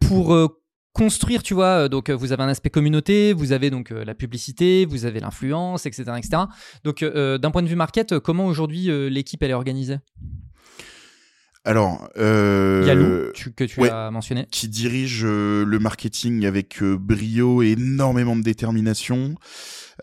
pour euh, construire, tu vois, donc vous avez un aspect communauté, vous avez donc la publicité, vous avez l'influence, etc., etc. Donc, d'un point de vue market, comment aujourd'hui l'équipe elle est organisée? Alors, euh, Yalou, tu, que tu ouais, as mentionné, qui dirige euh, le marketing avec euh, brio et énormément de détermination.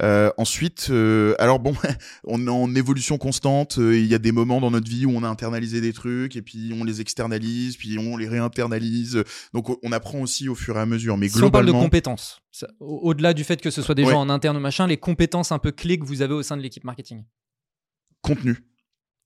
Euh, ensuite, euh, alors bon, on est en évolution constante. Il y a des moments dans notre vie où on a internalisé des trucs et puis on les externalise, puis on les réinternalise. Donc on apprend aussi au fur et à mesure. Mais si globalement, on parle de compétences, au-delà du fait que ce soit des ouais. gens en interne ou machin, les compétences un peu clés que vous avez au sein de l'équipe marketing. Contenu.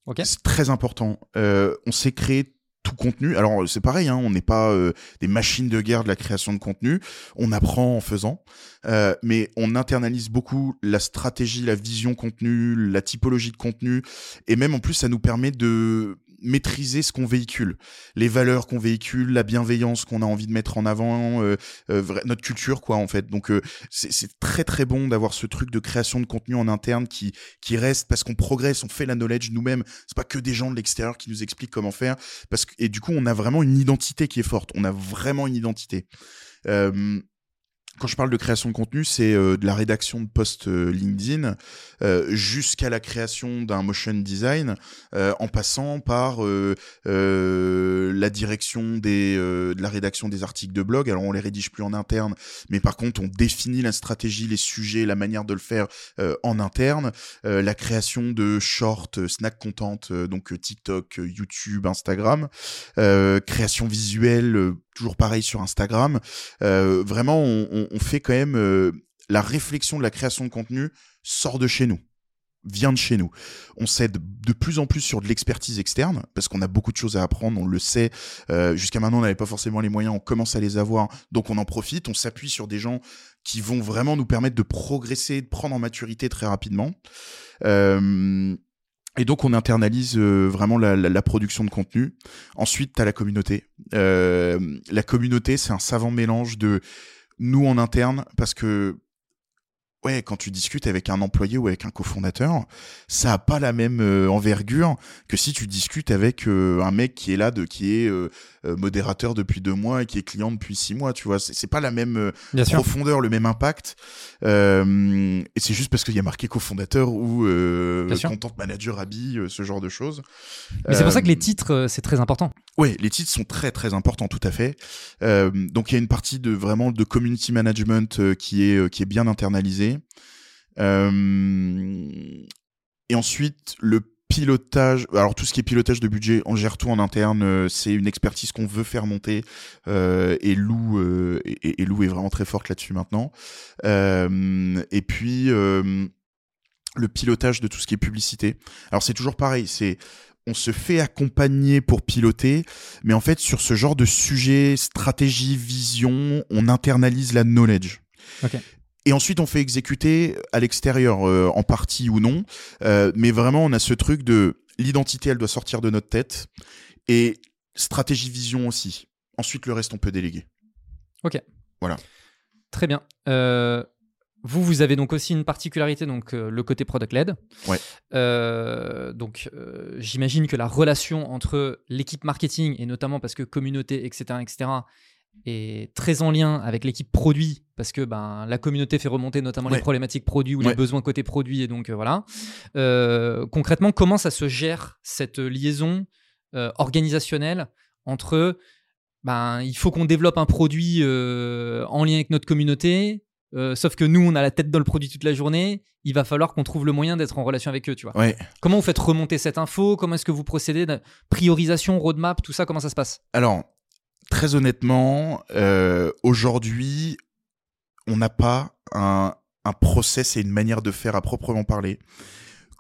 Okay. C'est très important. Euh, on s'est créé tout contenu. Alors c'est pareil, hein, on n'est pas euh, des machines de guerre de la création de contenu. On apprend en faisant, euh, mais on internalise beaucoup la stratégie, la vision contenu, la typologie de contenu, et même en plus ça nous permet de maîtriser ce qu'on véhicule, les valeurs qu'on véhicule, la bienveillance qu'on a envie de mettre en avant, euh, euh, notre culture quoi en fait. Donc euh, c'est très très bon d'avoir ce truc de création de contenu en interne qui qui reste parce qu'on progresse, on fait la knowledge nous-mêmes. C'est pas que des gens de l'extérieur qui nous expliquent comment faire parce que et du coup on a vraiment une identité qui est forte. On a vraiment une identité. Quand je parle de création de contenu, c'est euh, de la rédaction de posts euh, LinkedIn euh, jusqu'à la création d'un motion design, euh, en passant par euh, la direction des, de la rédaction des articles de blog. Alors on les rédige plus en interne, mais par contre on définit la stratégie, les sujets, la manière de le faire en interne. la création de shorts, snack content, donc TikTok, YouTube, Instagram, création visuelle toujours pareil sur Instagram. Euh, vraiment, on, fait quand même euh, la réflexion de la création de contenu sort de chez nous vient de chez nous. On s'aide de plus en plus sur de l'expertise externe parce qu'on a beaucoup de choses à apprendre, on le sait. Euh, Jusqu'à maintenant, on n'avait pas forcément les moyens, on commence à les avoir, donc on en profite. On s'appuie sur des gens qui vont vraiment nous permettre de progresser, de prendre en maturité très rapidement. Et donc on internalise euh, vraiment la, production de contenu. Ensuite, tu la communauté. Euh, la communauté, c'est un savant mélange de nous en interne, parce que ouais, quand tu discutes avec un employé ou avec un cofondateur, ça a pas la même euh, envergure que si tu discutes avec euh, un mec qui est là, de qui est euh, modérateur depuis deux mois et qui est client depuis six mois. Tu vois, c'est pas la même profondeur, le même impact. et c'est juste parce qu'il y a marqué cofondateur ou content manager Abi, ce genre de choses. Mais c'est pour ça que les titres, c'est très important. Oui, les titres sont très très importants, tout à fait. donc il y a une partie de vraiment de community management qui est qui est bien internalisée. Euh, et ensuite, le pilotage, alors tout ce qui est pilotage de budget, on gère tout en interne, euh, c'est une expertise qu'on veut faire monter euh, et Lou et, Lou est vraiment très forte là-dessus maintenant. Et puis le pilotage de tout ce qui est publicité. Alors c'est toujours pareil, c'est on se fait accompagner pour piloter, mais en fait sur ce genre de sujet, stratégie, vision, on internalise la knowledge. Et ensuite, on fait exécuter à l'extérieur, euh, en partie ou non. Euh, mais vraiment, on a ce truc de l'identité, elle doit sortir de notre tête. Et stratégie, vision aussi. Ensuite, le reste, on peut déléguer. Ok. Voilà. Très bien. Euh, vous, vous avez donc aussi une particularité, donc le côté product led. Ouais. donc, j'imagine que la relation entre l'équipe marketing et notamment parce que communauté, etc., etc., est très en lien avec l'équipe produit parce que ben, la communauté fait remonter notamment les problématiques produits ou les besoins côté produit et donc euh, voilà. Euh, concrètement, comment ça se gère cette liaison euh, organisationnelle entre ben, il faut qu'on développe un produit en lien avec notre communauté, sauf que nous, on a la tête dans le produit toute la journée. Il va falloir qu'on trouve le moyen d'être en relation avec eux, tu vois. Comment vous faites remonter cette info? Comment est-ce que vous procédez? Priorisation, roadmap, tout ça, comment ça se passe? Alors, très honnêtement, euh, aujourd'hui, on n'a pas un, un, process et une manière de faire à proprement parler.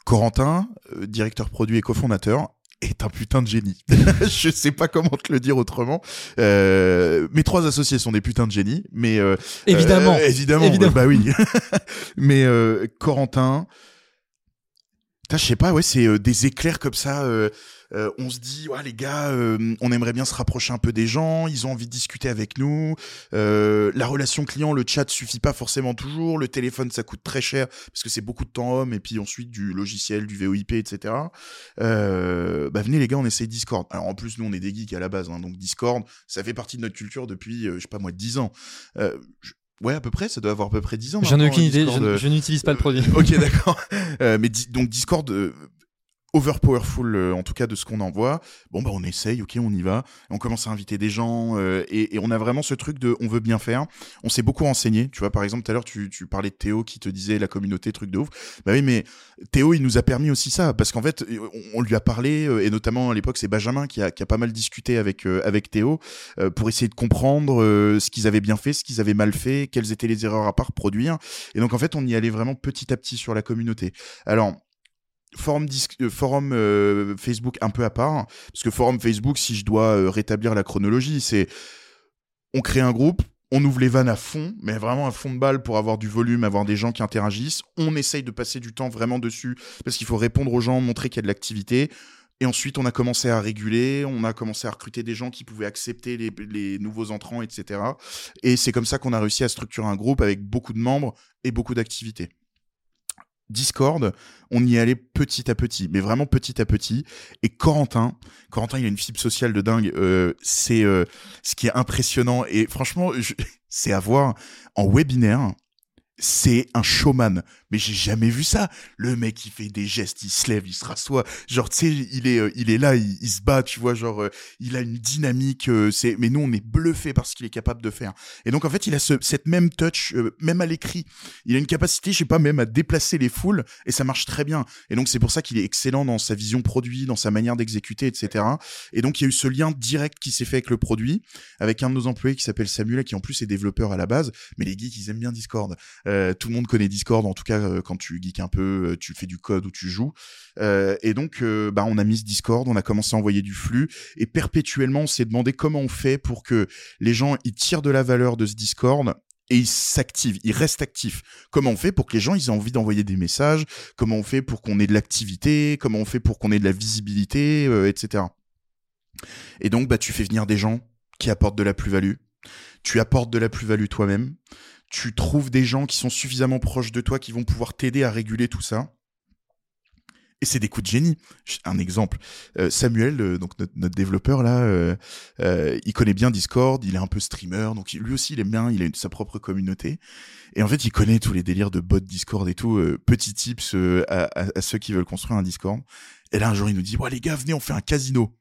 Corentin, euh, directeur produit et cofondateur, est un putain de génie. je sais pas comment te le dire autrement. Euh, mes trois associés sont des putains de génies, mais euh, évidemment, évidemment, évidemment, bah oui. mais Corentin, je sais pas, ouais, c'est des éclairs comme ça. Euh, on se dit, ouais, les gars, euh, on aimerait bien se rapprocher un peu des gens, ils ont envie de discuter avec nous. Euh, la relation client, le chat suffit pas forcément toujours. Le téléphone, ça coûte très cher parce que c'est beaucoup de temps homme et puis ensuite du logiciel, du VoIP, etc. bah venez les gars, on essaye Discord. Alors en plus, nous, on est des geeks à la base, hein, donc Discord, ça fait partie de notre culture depuis, je sais pas moi, 10 ans. Ouais, à peu près, ça doit avoir à peu près 10 ans. J'en ai aucune idée, je, n'utilise pas le produit. ok, d'accord. mais donc Discord, powerful euh, en tout cas de ce qu'on envoie. Bon bah on essaye, ok, on y va. On commence à inviter des gens euh, et, et, on a vraiment ce truc de on veut bien faire. On s'est beaucoup renseigné. Tu vois, par exemple, tout à l'heure tu, tu parlais de Théo qui te disait la communauté truc de ouf. Bah oui, mais Théo il nous a permis aussi ça parce qu'en fait on, lui a parlé euh, et notamment à l'époque c'est Benjamin qui a, qui a pas mal discuté avec avec Théo pour essayer de comprendre ce qu'ils avaient bien fait, ce qu'ils avaient mal fait, quelles étaient les erreurs à part produire. Et donc en fait on y allait vraiment petit à petit sur la communauté. Alors forum, euh, euh, Facebook un peu à part, parce que forum Facebook, si je dois euh, rétablir la chronologie, c'est on crée un groupe, on ouvre les vannes à fond, mais vraiment à fond de balle pour avoir du volume, avoir des gens qui interagissent. On essaye de passer du temps vraiment dessus, parce qu'il faut répondre aux gens, montrer qu'il y a de l'activité. Et ensuite, on a commencé à réguler, on a commencé à recruter des gens qui pouvaient accepter les, les nouveaux entrants, etc. Et c'est comme ça qu'on a réussi à structurer un groupe avec beaucoup de membres et beaucoup d'activités. Discord, on y allait petit à petit, mais vraiment petit à petit. Et Corentin, Corentin, il a une fibre sociale de dingue. Euh, c'est euh, ce qui est impressionnant. Et franchement, c'est à voir en webinaire c'est un showman. Mais j'ai jamais vu ça. Le mec, il fait des gestes, il se lève, il se rassoit. Genre, tu sais, il est, euh, il est là, il, se bat, tu vois, genre, euh, il a une dynamique. Euh, c'est, mais nous, on est bluffé par ce qu'il est capable de faire. Et donc, en fait, il a ce, cette même touch, même à l'écrit. Il a une capacité, je sais pas, même à déplacer les foules, et ça marche très bien. Et donc, c'est pour ça qu'il est excellent dans sa vision produit, dans sa manière d'exécuter, etc. Et donc, il y a eu ce lien direct qui s'est fait avec le produit, avec un de nos employés qui s'appelle Samuel, qui en plus est développeur à la base. Mais les geeks, ils aiment bien Discord. Euh, tout le monde connaît Discord, en tout cas euh, quand tu geeks un peu, euh, tu fais du code ou tu joues. Et donc, bah, on a mis ce Discord, on a commencé à envoyer du flux, et perpétuellement, on s'est demandé comment on fait pour que les gens ils tirent de la valeur de ce Discord et ils s'activent, ils restent actifs. Comment on fait pour que les gens ils aient envie d'envoyer des messages? Comment on fait pour qu'on ait de l'activité? Comment on fait pour qu'on ait de la visibilité, etc. Et donc, bah, tu fais venir des gens qui apportent de la plus-value. Tu apportes de la plus-value toi-même. Tu trouves des gens qui sont suffisamment proches de toi qui vont pouvoir t'aider à réguler tout ça. Et c'est des coups de génie. Un exemple, euh, Samuel, euh, donc notre, développeur là, euh, il connaît bien Discord, il est un peu streamer, donc lui aussi il aime bien, il a sa propre communauté. Et en fait, il connaît tous les délires de bot Discord et tout. petit tips à, à- à ceux qui veulent construire un Discord. Et là, un jour, il nous dit, ouais les gars, venez, on fait un casino.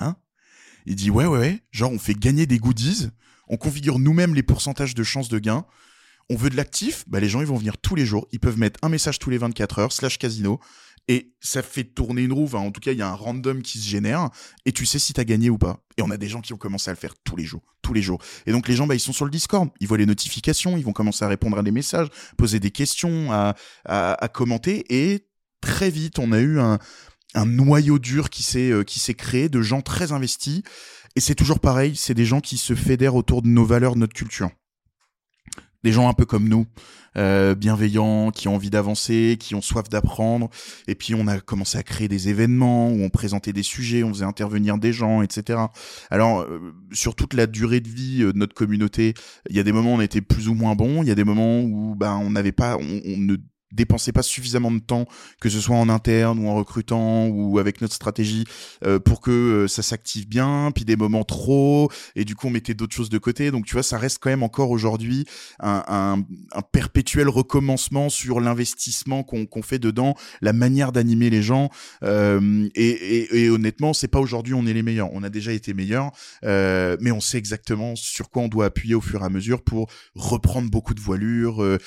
Hein? Il dit, ouais, ouais, ouais, genre on fait gagner des goodies, on configure nous-mêmes les pourcentages de chances de gain. On veut de l'actif, bah les gens ils vont venir tous les jours, ils peuvent mettre un message tous les 24 heures, slash casino, et ça fait tourner une roue, en tout cas il y a un random qui se génère, et tu sais si t'as gagné ou pas. Et on a des gens qui ont commencé à le faire tous les jours, tous les jours. Et donc les gens, bah, ils sont sur le Discord, ils voient les notifications, ils vont commencer à répondre à des messages, poser des questions, à, commenter, et très vite on a eu un, un noyau dur qui s'est euh, qui s'est créé de gens très investis, et c'est toujours pareil, c'est des gens qui se fédèrent autour de nos valeurs, de notre culture des gens un peu comme nous, euh, bienveillants, qui ont envie d'avancer, qui ont soif d'apprendre. Et puis on a commencé à créer des événements où on présentait des sujets, on faisait intervenir des gens, etc. Alors euh, sur toute la durée de vie euh, de notre communauté, il y a des moments où on était plus ou moins bon, il y a des moments où ben on n'avait pas, on, on ne dépensait pas suffisamment de temps, que ce soit en interne ou en recrutant ou avec notre stratégie, euh, pour que euh, ça s'active bien, puis des moments trop, et du coup on mettait d'autres choses de côté. Donc tu vois, ça reste quand même encore aujourd'hui un, perpétuel recommencement sur l'investissement qu'on fait dedans, la manière d'animer les gens. Euh, et, et, et honnêtement, c'est pas aujourd'hui on est les meilleurs. On a déjà été meilleurs, mais on sait exactement sur quoi on doit appuyer au fur et à mesure pour reprendre beaucoup de voilure,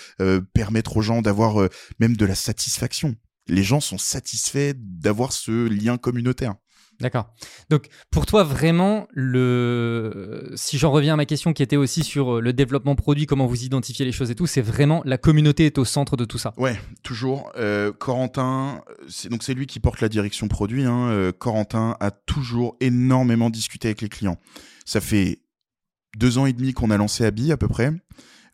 permettre aux gens d'avoir même de la satisfaction. Les gens sont satisfaits d'avoir ce lien communautaire. D'accord. Donc, pour toi, vraiment, le... si j'en reviens à ma question qui était aussi sur euh, le développement produit, comment vous identifiez les choses et tout, c'est vraiment la communauté est au centre de tout ça. Ouais, toujours. Euh, Corentin, c'est donc c'est lui qui porte la direction produit. Hein. Euh, Corentin a toujours énormément discuté avec les clients. Ça fait deux ans et demi qu'on a lancé Abi à peu près.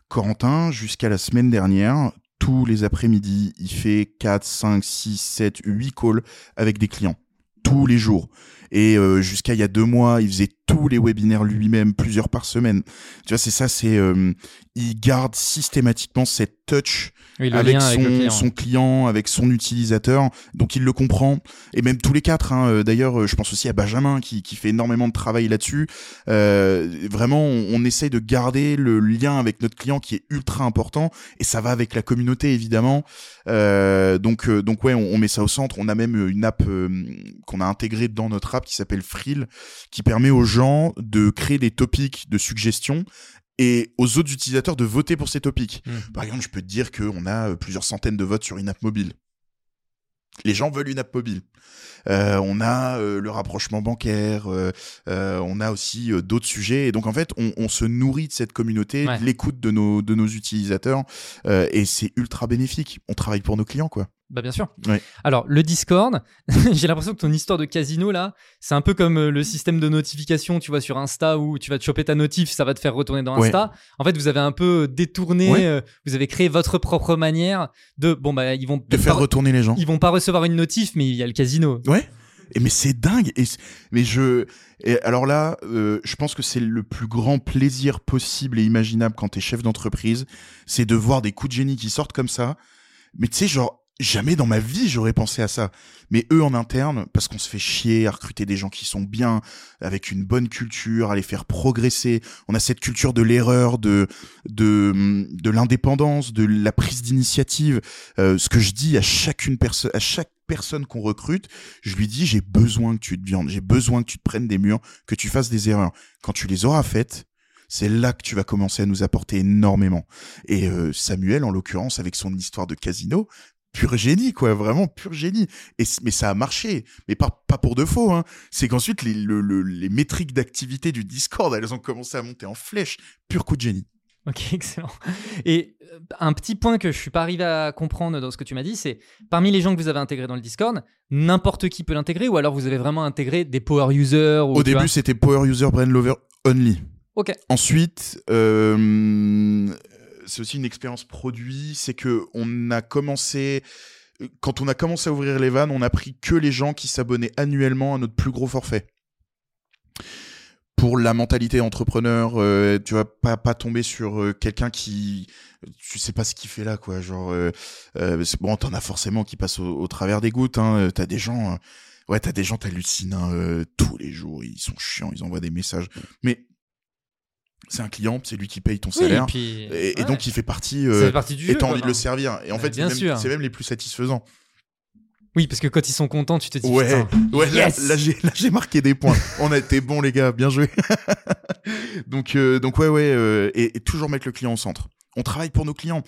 Corentin, jusqu'à la semaine dernière, tous les après-midi, il fait 4, 5, 6, 7, 8 calls avec des clients. Tous les jours. Et euh, jusqu'à il y a deux mois, il faisait tous les webinaires lui-même, plusieurs par semaine. Tu vois, c'est ça, c'est... euh, il garde systématiquement cette touch Oui, avec, son, avec client. son client, avec son utilisateur, donc il le comprend. Et même tous les quatre, hein, euh, d'ailleurs, euh, je pense aussi à Benjamin qui, qui fait énormément de travail là-dessus. Euh, vraiment, on, on essaye de garder le lien avec notre client qui est ultra important, et ça va avec la communauté évidemment. Euh, donc, donc ouais, on, on met ça au centre. On a même une app qu'on a intégrée dans notre app qui s'appelle Frill, qui permet aux gens de créer des topics de suggestions et aux autres utilisateurs de voter pour ces topics. Mm. Par exemple, je peux te dire qu'on a euh, plusieurs centaines de votes sur une app mobile. Les gens veulent une app mobile. Euh, on a euh, le rapprochement bancaire, euh, on a aussi d'autres sujets. Et donc en fait, on, on se nourrit de cette communauté, Ouais. de l'écoute de nos, de nos utilisateurs, et c'est ultra bénéfique. On travaille pour nos clients, quoi. Bah bien sûr. Alors le Discord, j'ai l'impression que ton histoire de casino là, c'est un peu comme euh, le système de notification, tu vois, sur Insta où tu vas te choper ta notif, ça va te faire retourner dans. Insta. En fait, vous avez un peu détourné, Ouais. euh, vous avez créé votre propre manière de bon bah ils vont De faire retourner les gens. ils vont pas recevoir une notif, mais il y a le casino. Ouais. Et mais c'est dingue. Et mais je. Et alors là, euh, je pense que c'est le plus grand plaisir possible et imaginable quand t'es chef d'entreprise, c'est de voir des coups de génie qui sortent comme ça. Mais tu sais, genre. Jamais dans ma vie j'aurais pensé à ça. Mais eux en interne, parce qu'on se fait chier à recruter des gens qui sont bien, avec une bonne culture, à les faire progresser. On a cette culture de l'erreur, de de de l'indépendance, de la prise d'initiative. Euh, ce que je dis à chacune personne, à chaque personne qu'on recrute, je lui dis j'ai besoin que tu te viandes, j'ai besoin que tu te prennes des murs, que tu fasses des erreurs. Quand tu les auras faites, c'est là que tu vas commencer à nous apporter énormément. Et euh, Samuel, en l'occurrence, avec son histoire de casino, pur génie, quoi, vraiment pur génie. Et, mais ça a marché, mais pas, pas pour de faux. Hein. C'est qu'ensuite, les, le- le- les métriques d'activité du Discord, elles ont commencé à monter en flèche. Pur coup de génie. Ok, excellent. Et euh, un petit point que je suis pas arrivé à comprendre dans ce que tu m'as dit, c'est parmi les gens que vous avez intégrés dans le Discord, n'importe qui peut l'intégrer ou alors vous avez vraiment intégré des power users ou, Au début, c'était Power User Brain Lover Only. Ok. Ensuite, euh, c'est aussi une expérience produit, c'est que on a commencé quand on a commencé à ouvrir les vannes, on a pris que les gens qui s'abonnaient annuellement à notre plus gros forfait. Pour la mentalité entrepreneur, euh, tu vas pas tomber sur euh, quelqu'un qui, tu sais pas ce qu'il fait là, quoi. Genre, euh, bon, t'en as forcément qui passent au, travers des gouttes. Hein. T'as des gens, ouais, t'as des gens, t'hallucines euh, tous les jours. Ils sont chiants, ils envoient des messages. Mais c'est un client, c'est lui qui paye ton Oui, salaire. et, puis, Et, et ouais, donc il fait partie, euh, fait partie du et t'as envie de le servir. Et en fait, c'est même, les plus satisfaisants. Oui, parce que quand ils sont contents, tu te dis Ouais, yes là, j'ai, là j'ai marqué des points. On a été bons les gars, bien joué. donc, euh, donc ouais, ouais, euh, et, et toujours mettre le client au centre. On travaille pour nos clients.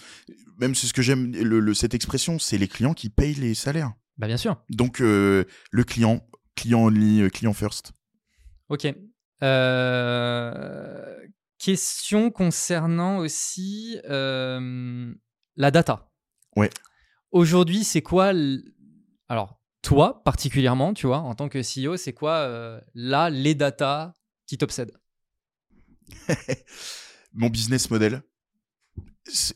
Même c'est ce que j'aime, le, le- cette expression, c'est les clients qui payent les salaires. Bah bien sûr. Donc euh, le client, client only, client first. Ok. Euh, Question concernant aussi euh, la data. Ouais. Aujourd'hui, c'est quoi l- Alors, toi particulièrement, tu vois, en tant que CEO, c'est quoi euh, là les data qui t'obsèdent? Mon business model,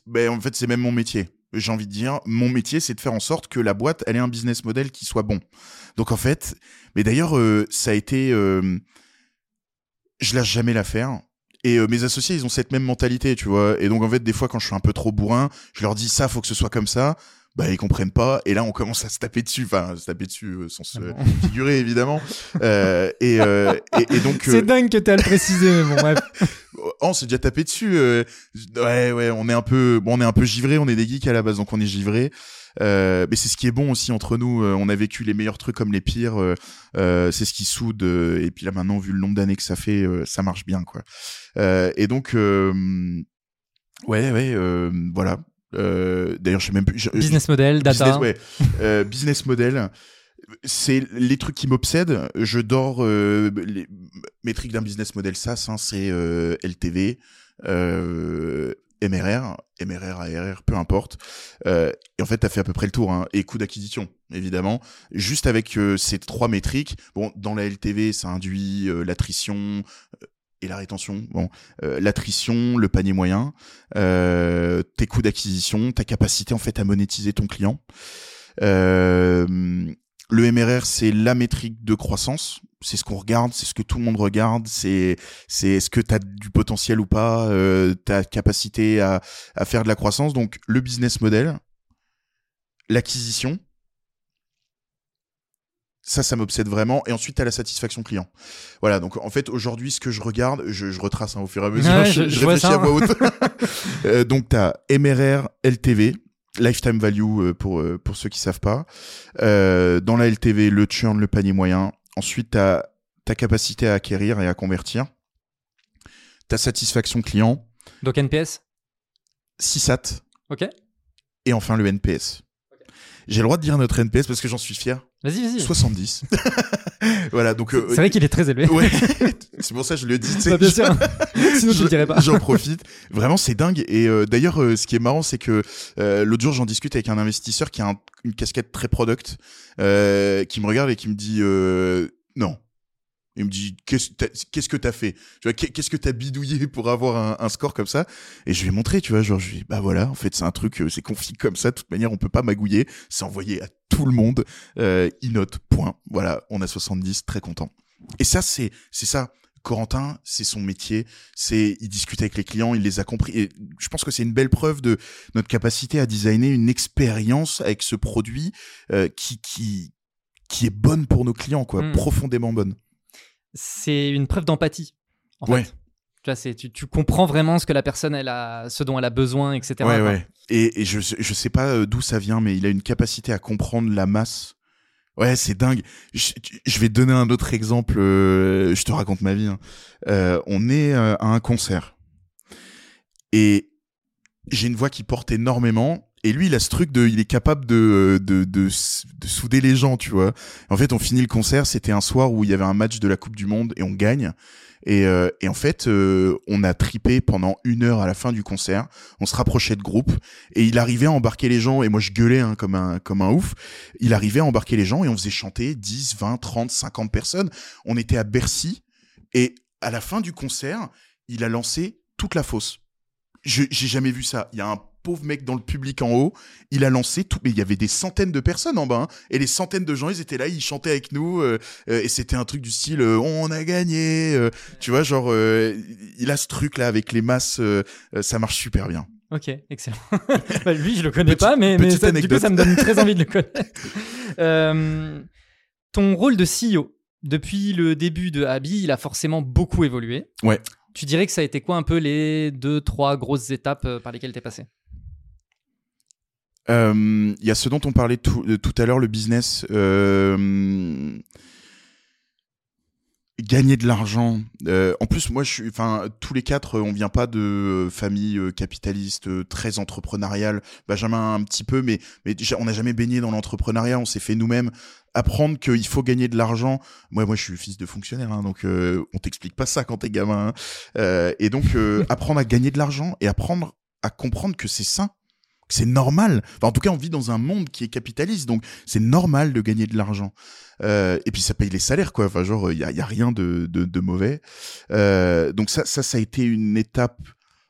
ben, en fait, c'est même mon métier. J'ai envie de dire, mon métier, c'est de faire en sorte que la boîte, elle ait un business model qui soit bon. Donc en fait, mais d'ailleurs, euh, ça a été, je lâche jamais l'affaire. Et euh, mes associés, ils ont cette même mentalité, tu vois. Et donc en fait, des fois, quand je suis un peu trop bourrin, je leur dis ça, faut que ce soit comme ça. Bah, ils comprennent pas. Et là, on commence à se taper dessus. Enfin, se taper dessus, euh, sans se Ah figurer, évidemment. Euh, et, euh, et, et donc. euh, C'est dingue que tu as le précisé, mais bon, bref. Oh, on s'est déjà tapé dessus. euh, ouais, ouais, on est un peu, bon, on est un peu givré. On est des geeks à la base, donc on est givré. Euh, mais c'est ce qui est bon aussi entre nous. euh, on a vécu les meilleurs trucs comme les pires. euh, c'est ce qui soude. et puis là maintenant, vu le nombre d'années que ça fait, ça marche bien, quoi. Et donc, ouais, ouais, voilà. D'ailleurs, je sais même plus. je- Business model, data. Business, ouais. Business model. C'est les trucs qui m'obsèdent. Je dors. euh, les métriques d'un business model SaaS, hein, c'est euh, LTV, euh, MRR, MRR, ARR, peu importe. Euh, et en fait, tu as fait à peu près le tour. Hein, et coût d'acquisition, évidemment. Juste avec euh, ces trois métriques. Bon, dans la LTV, ça induit euh, l'attrition et la rétention. Bon, l'attrition, le panier moyen, tes coûts d'acquisition, ta capacité en fait à monétiser ton client. Le MRR, c'est la métrique de croissance. C'est ce qu'on regarde, c'est ce que tout le monde regarde. C'est c'est est-ce que tu as du potentiel ou pas, euh, ta capacité à, à faire de la croissance. Donc le business model, l'acquisition, ça, ça m'obsède vraiment. Et ensuite, tu as la satisfaction client. Voilà, donc en fait, aujourd'hui, ce que je regarde, je, je retrace hein, au fur et à mesure, Ouais, je, réfléchis à voix haute. Euh, donc, tu as MRR, LTV, lifetime value euh, pour, euh, pour ceux qui savent pas. Dans la LTV, le churn, le panier moyen. Ensuite, tu as ta capacité à acquérir et à convertir. Ta satisfaction client, Donc NPS. SISAT. Ok. Et enfin, le NPS. J'ai le droit de dire notre NPS parce que j'en suis fier. Vas-y, vas-y. 70. voilà, donc. euh, C'est vrai qu'il est très élevé. Ouais, c'est pour ça que je le dis. Bah, bien sûr. Sinon, Je- le dirais pas. J'en profite. Vraiment, c'est dingue. Et euh, d'ailleurs, euh, ce qui est marrant, c'est que euh, l'autre jour, j'en discute avec un investisseur qui a un- une casquette très product, euh, qui me regarde et qui me dit euh, non. Il me dit qu'est-ce qu'est-ce que t'as fait? Qu'est-ce que t'as bidouillé pour avoir un, un score comme ça? Et je lui ai montré, tu vois, genre je lui ai dit, bah voilà, en fait c'est un truc, euh, c'est config comme ça. De toute manière, on peut pas magouiller. C'est envoyé à tout le monde. Euh, il note. Point. Voilà, on a 70, très content. Et ça, c'est c'est ça. Corentin, c'est son métier. C'est il discute avec les clients, il les a compris. Et je pense que c'est une belle preuve de notre capacité à designer une expérience avec ce produit euh, qui qui qui est bonne pour nos clients, quoi, Mm. profondément bonne. C'est une preuve d'empathie. En Ouais. fait. Tu vois, tu, tu comprends vraiment ce que la personne elle a, ce dont elle a besoin, etc. Ouais, ouais. Et, et je, je sais pas euh, d'où ça vient, mais il a une capacité à comprendre la masse. Ouais, c'est dingue. Je, je vais te donner un autre exemple. euh, je te raconte ma vie. hein. Euh, on est euh, à un concert. Et j'ai une voix qui porte énormément. Et lui, il a ce truc de, il est capable de, de, de, de souder les gens, tu vois. En fait, on finit le concert, c'était un soir où il y avait un match de la Coupe du Monde et on gagne. Et, euh, et en fait, euh, on a tripé pendant une heure à la fin du concert. On se rapprochait de groupe et il arrivait à embarquer les gens. Et moi, je gueulais hein, comme un comme un ouf. Il arrivait à embarquer les gens et on faisait chanter 10, 20, 30, 50 personnes. On était à Bercy et à la fin du concert, il a lancé toute la fosse. Je j'ai jamais vu ça. Il y a un pauvre mec dans le public en haut, il a lancé tout, mais il y avait des centaines de personnes en bas, hein. et les centaines de gens, ils étaient là, ils chantaient avec nous, euh, euh, et c'était un truc du style, euh, on a gagné, tu vois, genre, il a ce truc là avec les masses, ça marche super bien. Ok, excellent. Bah, lui, je le connais pas, mais, mais ça, du coup, ça me donne très envie de le connaître. ton rôle de CEO, depuis le début de Abby, il a forcément beaucoup évolué. Ouais. Tu dirais que ça a été quoi un peu les deux, trois grosses étapes par lesquelles tu es passé? Il y a ce dont on parlait tout, tout à l'heure, le business. Euh, gagner de l'argent. Euh, en plus, moi, je suis, enfin, tous les quatre, on vient pas de famille capitaliste très entrepreneuriale. Benjamin un petit peu, mais mais on n'a jamais baigné dans l'entrepreneuriat. On s'est fait nous-mêmes apprendre qu'il faut gagner de l'argent. Moi, moi, je suis fils de fonctionnaire, hein, donc on t'explique pas ça quand t'es gamin. Hein. et donc, apprendre à gagner de l'argent et apprendre à comprendre que c'est sain c'est normal. en tout cas, on vit dans un monde qui est capitaliste, donc c'est normal de gagner de l'argent. Euh, et puis ça paye les salaires, quoi. Enfin, genre, il y a, rien de, de, mauvais. Euh, donc ça, ça, ça a été une étape.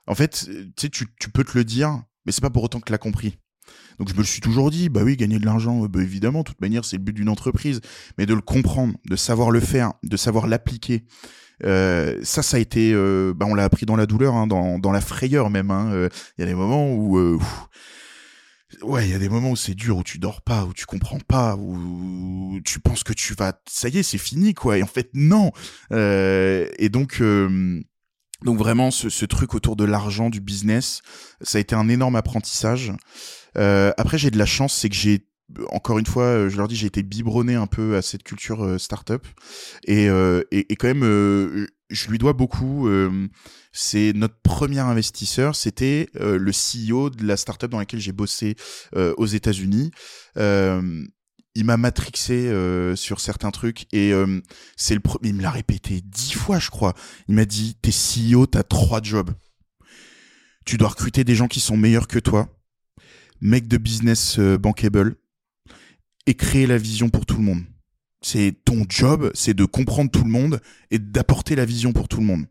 En fait, tu sais, tu, peux te le dire, mais c'est pas pour autant que tu l'as compris. Donc je me le suis toujours dit, bah oui, gagner de l'argent, bah évidemment, de toute manière, c'est le but d'une entreprise, mais de le comprendre, de savoir le faire, de savoir l'appliquer. Euh, ça, ça a été, euh, bah on l'a appris dans la douleur, hein, dans, dans la frayeur même. Hein. Euh, il y a des moments où, euh, ouais, il y a des moments où c'est dur, où tu dors pas, où tu comprends pas, où tu penses que tu vas, ça y est, c'est fini, quoi. Et en fait, non. et donc. donc vraiment, ce, ce, truc autour de l'argent, du business, ça a été un énorme apprentissage. Après, j'ai de la chance, c'est que j'ai encore une fois, euh, je leur dis, j'ai été biberonné un peu à cette culture euh, startup et, et, et, quand même, je lui dois beaucoup. c'est notre premier investisseur, c'était le CEO de la startup dans laquelle j'ai bossé aux États-Unis. il m'a matrixé sur certains trucs et c'est le premier. Il me l'a répété dix fois, je crois. Il m'a dit, t'es CEO, t'as trois jobs. Tu dois recruter des gens qui sont meilleurs que toi mec de business euh, bankable et créer la vision pour tout le monde. C'est ton job, c'est de comprendre tout le monde et d'apporter la vision pour tout le monde.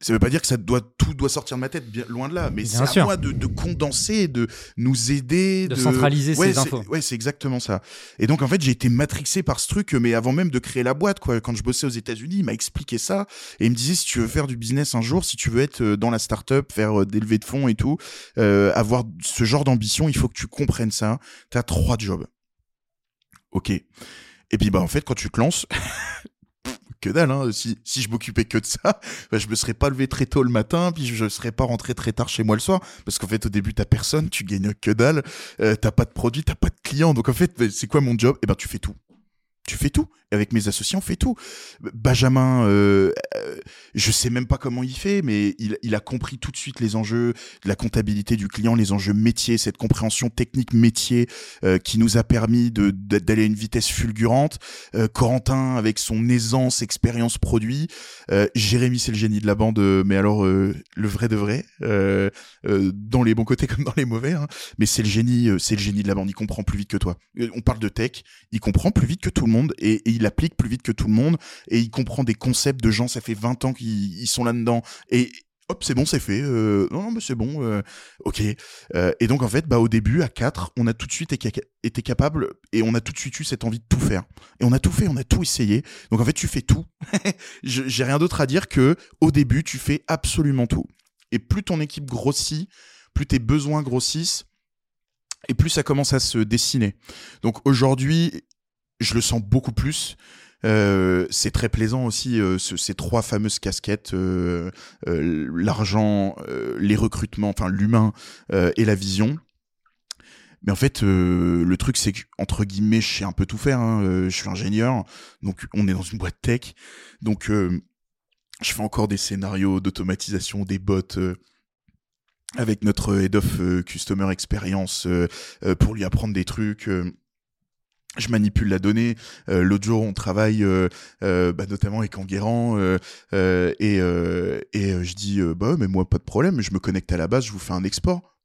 Ça veut pas dire que ça doit tout doit sortir de ma tête, bien loin de là. Mais c'est à moi de, de, condenser, de nous aider, de, centraliser ces infos. Ouais, c'est exactement ça. Et donc en fait, j'ai été matrixé par ce truc, mais avant même de créer la boîte, quoi. Quand je bossais aux États-Unis, il m'a expliqué ça et il me disait si tu veux faire du business un jour, si tu veux être euh, dans la startup, faire euh, des levées de fonds et tout, euh, avoir ce genre d'ambition, il faut que tu comprennes ça. T'as trois jobs. Ok. Et puis bah en fait, quand tu te lances, que dalle. Hein. Si, je m'occupais que de ça, bah, je me serais pas levé très tôt le matin, puis je serais pas rentré très tard chez moi le soir, parce qu'en fait au début t'as personne, tu gagnes que dalle, euh, t'as pas de produit, t'as pas de clients, donc en fait bah, c'est quoi mon job? Eh ben tu fais tout tu fais tout. Avec mes associés, on fait tout. Benjamin, euh, euh, je sais même pas comment il fait, mais il, a compris tout de suite les enjeux de la comptabilité du client, les enjeux métiers, cette compréhension technique métier euh, qui nous a permis d'aller à une vitesse fulgurante. Euh, Corentin, avec son aisance, expérience produit. Euh, Jérémy, c'est le génie de la bande, mais alors le vrai de vrai, dans les bons côtés comme dans les mauvais. Hein. Mais c'est le génie, c'est le génie de la bande. Il comprend plus vite que toi. On parle de tech, il comprend plus vite que tout le monde et, il applique plus vite que tout le monde et il comprend des concepts de gens, ça fait 20 ans qu'ils sont là-dedans et hop, c'est bon, c'est fait. Euh, non, non, mais c'est bon. Euh, ok. Euh, et donc, en fait, bah, au début, à 4, on a tout de suite été capable et on a tout de suite eu cette envie de tout faire. Et on a tout fait, on a tout essayé. Donc, en fait, tu fais tout. J'ai rien d'autre à dire que, au début, tu fais absolument tout. Et plus ton équipe grossit, plus tes besoins grossissent, et plus ça commence à se dessiner. Donc aujourd'hui, je le sens beaucoup plus. Euh, c'est très plaisant aussi euh, ces trois fameuses casquettes euh, l'argent, les recrutements, enfin l'humain et la vision. Mais en fait, le truc c'est que entre guillemets, je sais un peu tout faire. Hein. je suis ingénieur, donc on est dans une boîte tech, donc je fais encore des scénarios d'automatisation, des bots avec notre head of customer experience pour lui apprendre des trucs je manipule la donnée. Euh, L'autre jour, on travaille euh, euh, bah, notamment avec Enguerrand et, et je dis bah mais moi pas de problème, je me connecte à la base, je vous fais un export.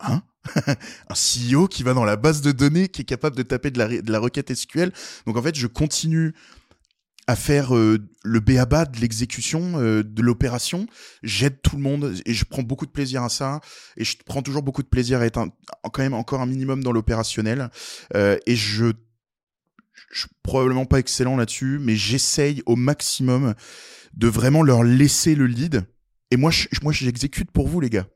Hein un CEO qui va dans la base de données, qui est capable de taper de la, de la requête SQL. Donc en fait, je continue à faire le béaba de l'exécution de l'opération. J'aide tout le monde et je prends beaucoup de plaisir à ça. Et je prends toujours beaucoup de plaisir à être quand même encore un minimum dans l'opérationnel. et je je suis probablement pas excellent là-dessus, mais j'essaye au maximum de vraiment leur laisser le lead. Et moi, moi, j'exécute pour vous, les gars.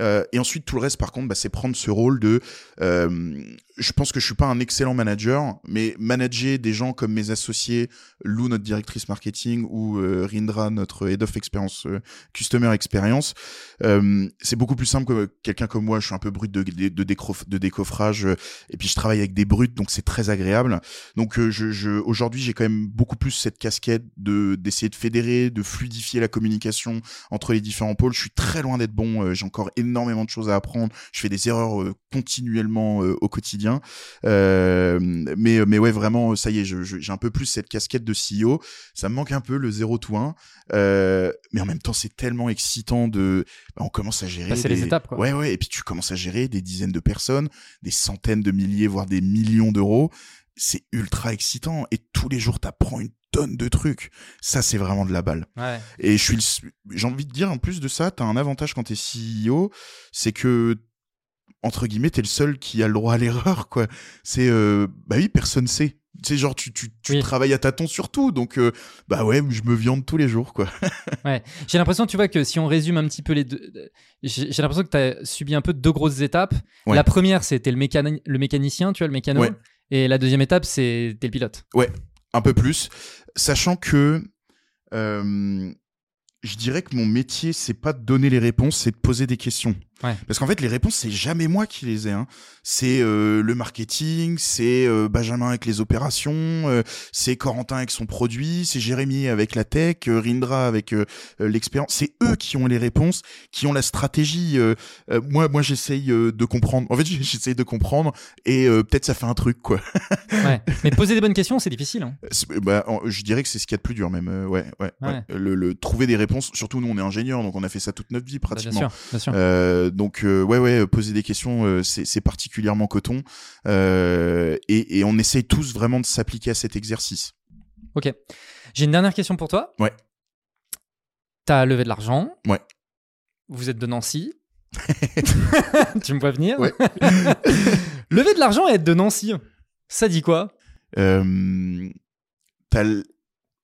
Euh, et ensuite, tout le reste, par contre, bah, c'est prendre ce rôle de. Euh, je pense que je suis pas un excellent manager, mais manager des gens comme mes associés, Lou, notre directrice marketing, ou euh, Rindra, notre head of experience, customer experience, c'est beaucoup plus simple que quelqu'un comme moi. Je suis un peu brut de, de, de, décoffrage, et puis je travaille avec des brutes, donc c'est très agréable. Donc, je, aujourd'hui, j'ai quand même beaucoup plus cette casquette de d'essayer de fédérer, de fluidifier la communication entre les différents pôles. Je suis très loin d'être bon. j'ai encore énormément de choses à apprendre. Je fais des erreurs euh, continuellement euh, au quotidien. Euh, mais, mais ouais, vraiment, ça y est, j'ai un peu plus cette casquette de CEO. Ça me manque un peu le 0 to 1. mais en même temps, c'est tellement excitant de. Bah, on commence à gérer. c'est les étapes, quoi. Ouais, ouais. Et puis tu commences à gérer des dizaines de personnes, des centaines de milliers, voire des millions d'euros c'est ultra excitant et tous les jours t'apprends une tonne de trucs. Ça, c'est vraiment de la balle. Et je suis, j'ai envie de dire, en plus de ça, t'as un avantage quand t'es CEO, c'est que entre guillemets, t'es le seul qui a le droit à l'erreur, quoi. C'est, euh, bah oui, personne sait. C'est genre, tu, tu, tu travailles à tâtons sur tout, donc euh, bah ouais, je me viande tous les jours, quoi. ouais, j'ai l'impression, tu vois, que si on résume un petit peu les deux, j'ai l'impression que tu as subi un peu deux grosses étapes. La première, c'était le, le mécanicien, tu vois, le mécano. Et la deuxième étape, c'était le pilote. Ouais, un peu plus sachant que euh, je dirais que mon métier, c'est pas de donner les réponses, c'est de poser des questions. Parce qu'en fait, les réponses, c'est jamais moi qui les ai. Hein. C'est euh, le marketing, c'est euh, Benjamin avec les opérations, euh, c'est Corentin avec son produit, c'est Jérémy avec la tech, Rindra avec l'expérience. C'est eux qui ont les réponses, qui ont la stratégie. moi, moi, j'essaye de comprendre. En fait, j'essaye de comprendre et peut-être ça fait un truc, quoi. ouais. Mais poser des bonnes questions, c'est difficile. Hein. Bah, je dirais que c'est ce qu'il y a de plus dur, même. ouais, ouais. Le, trouver des réponses. Surtout, nous, on est ingénieurs, donc on a fait ça toute notre vie bah, pratiquement. bien sûr, bien sûr donc euh, ouais ouais poser des questions euh, c'est particulièrement coton euh, et, et, on essaye tous vraiment de s'appliquer à cet exercice. Ok. J'ai une dernière question pour toi. Ouais. T'as levé de l'argent. Ouais. Vous êtes de Nancy. tu me vois venir ouais. Lever de l'argent et être de Nancy, ça dit quoi? Euh, as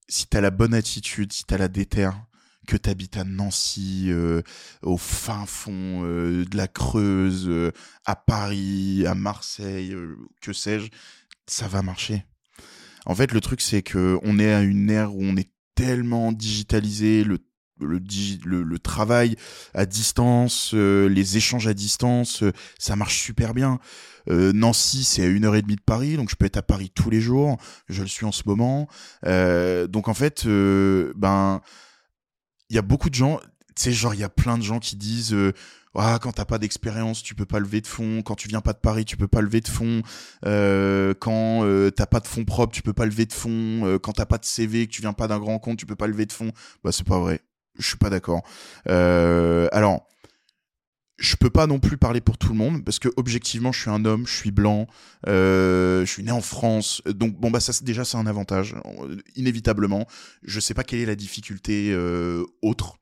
Si t'as la bonne attitude, si t'as la déterre, que tu habites à Nancy, euh, au fin fond euh, de la Creuse, euh, à Paris, à Marseille, que sais-je, ça va marcher. En fait, le truc, c'est que on est à une ère où on est tellement digitalisé, le le, le, travail à distance, les échanges à distance, ça marche super bien. Nancy, c'est à une heure et demie de Paris, donc je peux être à Paris tous les jours. Je le suis en ce moment. donc en fait, ben il y a beaucoup de gens, tu sais, genre, il y a plein de gens qui disent. Euh, ah, quand t'as pas d'expérience, tu peux pas lever de fonds. Quand tu viens pas de Paris, tu peux pas lever de fonds. Euh, quand euh, t'as pas de fonds propres, tu peux pas lever de fonds. Quand t'as pas de CV, que tu viens pas d'un grand compte, tu peux pas lever de fonds. Bah, c'est pas vrai. Je suis pas d'accord. Alors, je peux pas non plus parler pour tout le monde parce que objectivement je suis un homme, je suis blanc, euh, je suis né en France, donc bon bah ça déjà c'est un avantage inévitablement. Je sais pas quelle est la difficulté euh, autre,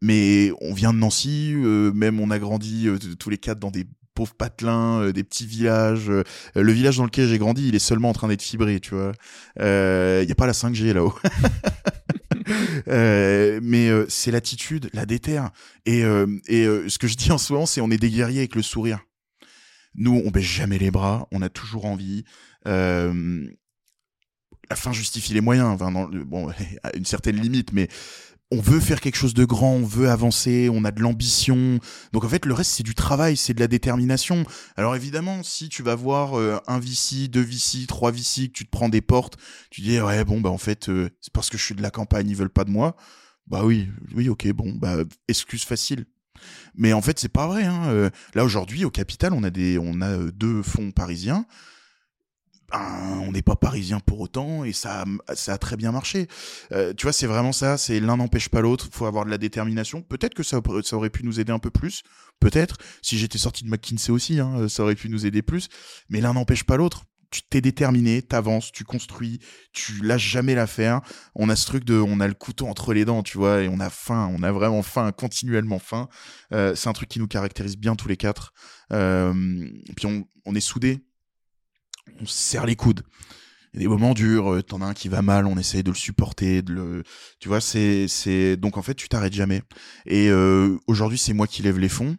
mais on vient de Nancy, euh, même on a grandi euh, tous les quatre dans des pauvres patelins, euh, des petits villages. le village dans lequel j'ai grandi, il est seulement en train d'être fibré, tu vois. Il y a pas la 5G là-haut. Euh, mais euh, c'est l'attitude, la déterre. Et, euh, et ce que je dis en ce moment, c'est on est des guerriers avec le sourire. Nous, on baisse jamais les bras, on a toujours envie. la fin justifie les moyens, bon, à une certaine limite, mais on veut faire quelque chose de grand, on veut avancer, on a de l'ambition. Donc en fait, le reste, c'est du travail, c'est de la détermination. Alors évidemment, si tu vas voir euh, un VC, deux VC, trois VC, que tu te prends des portes, tu dis ouais bon bah en fait euh, c'est parce que je suis de la campagne, ils veulent pas de moi. Bah oui, oui ok bon bah excuse facile. Mais en fait, c'est pas vrai. Hein. Euh, là aujourd'hui, au Capital, on a des, on a deux fonds parisiens. On n'est pas parisien pour autant et ça, ça a très bien marché. Euh, tu vois, c'est vraiment ça. C'est l'un n'empêche pas l'autre. Faut avoir de la détermination. Peut-être que ça, ça aurait pu nous aider un peu plus. Peut-être. Si j'étais sorti de McKinsey aussi, hein, ça aurait pu nous aider plus. Mais l'un n'empêche pas l'autre. Tu t'es déterminé, t'avances, tu construis, tu lâches jamais l'affaire. On a ce truc de, on a le couteau entre les dents, tu vois, et on a faim, on a vraiment faim, continuellement faim. Euh, c'est un truc qui nous caractérise bien tous les quatre. Euh, puis on, on est soudés, on se serre les coudes. Il y a des moments durs, euh, t'en as un qui va mal, on essaye de le supporter, de le, tu vois, c'est, c'est, donc en fait, tu t'arrêtes jamais. Et euh, aujourd'hui, c'est moi qui lève les fonds.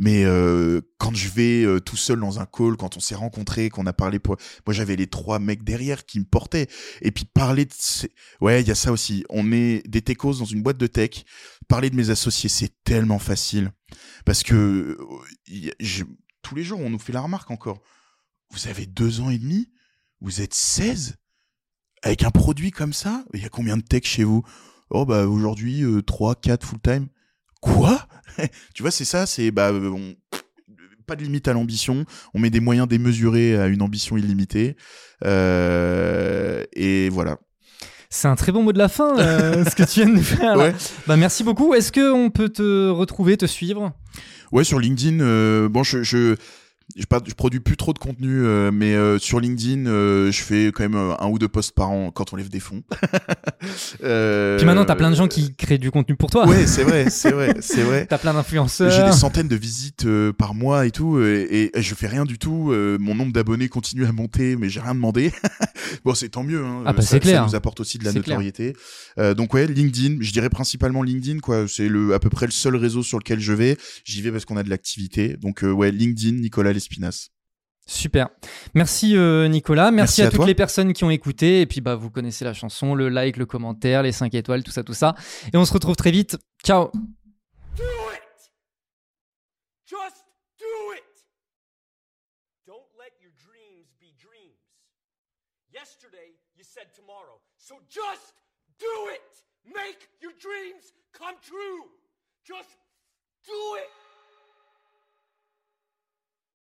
Mais euh, quand je vais tout seul dans un call, quand on s'est rencontrés, qu'on a parlé, pour... moi j'avais les trois mecs derrière qui me portaient. Et puis parler de, ouais, il y a ça aussi. On est des techos dans une boîte de tech. Parler de mes associés, c'est tellement facile parce que tous les jours on nous fait la remarque encore. Vous avez deux ans et demi, vous êtes 16 avec un produit comme ça? Il y a combien de tech chez vous? Oh bah aujourd'hui euh, 3, 4 full time. Quoi? Tu vois, c'est ça, c'est bah euh, on- pas de limite à l'ambition, on met des moyens démesurés à une ambition illimitée. Euh, et voilà. C'est un très bon mot de la fin, euh, ce que tu viens de nous faire. Ouais. Bah, merci beaucoup. Est-ce qu'on peut te retrouver, te suivre? Ouais, sur LinkedIn, bon, je, je, je, pas- je produis plus trop de contenu, euh, mais euh, sur LinkedIn, euh, je fais quand même un ou deux posts par an quand on lève des fonds. Puis maintenant, t'as plein de gens qui créent du contenu pour toi. Ouais, c'est vrai, c'est vrai, c'est vrai. T'as plein d'influenceurs. J'ai des centaines de visites par mois et tout, et, et je fais rien du tout. mon nombre d'abonnés continue à monter, mais j'ai rien demandé. bon, c'est tant mieux. Hein, Ah bah, ça, c'est clair. Ça nous apporte aussi de la notoriété. Donc ouais, LinkedIn. Je dirais principalement LinkedIn, quoi. C'est le à peu près le seul réseau sur lequel je vais. J'y vais parce qu'on a de l'activité. Donc ouais, LinkedIn, Nicolas Lespinas. Super. Merci euh, Nicolas. Merci, Merci à, à toutes toi. les personnes qui ont écouté. Et puis bah vous connaissez la chanson, le like, le commentaire, les 5 étoiles, tout ça, tout ça. Et on se retrouve très vite. Ciao. Do it! Just do it! Don't let your dreams be dreams. Yesterday, you said tomorrow. So just do it! Make your dreams come true! Just do it!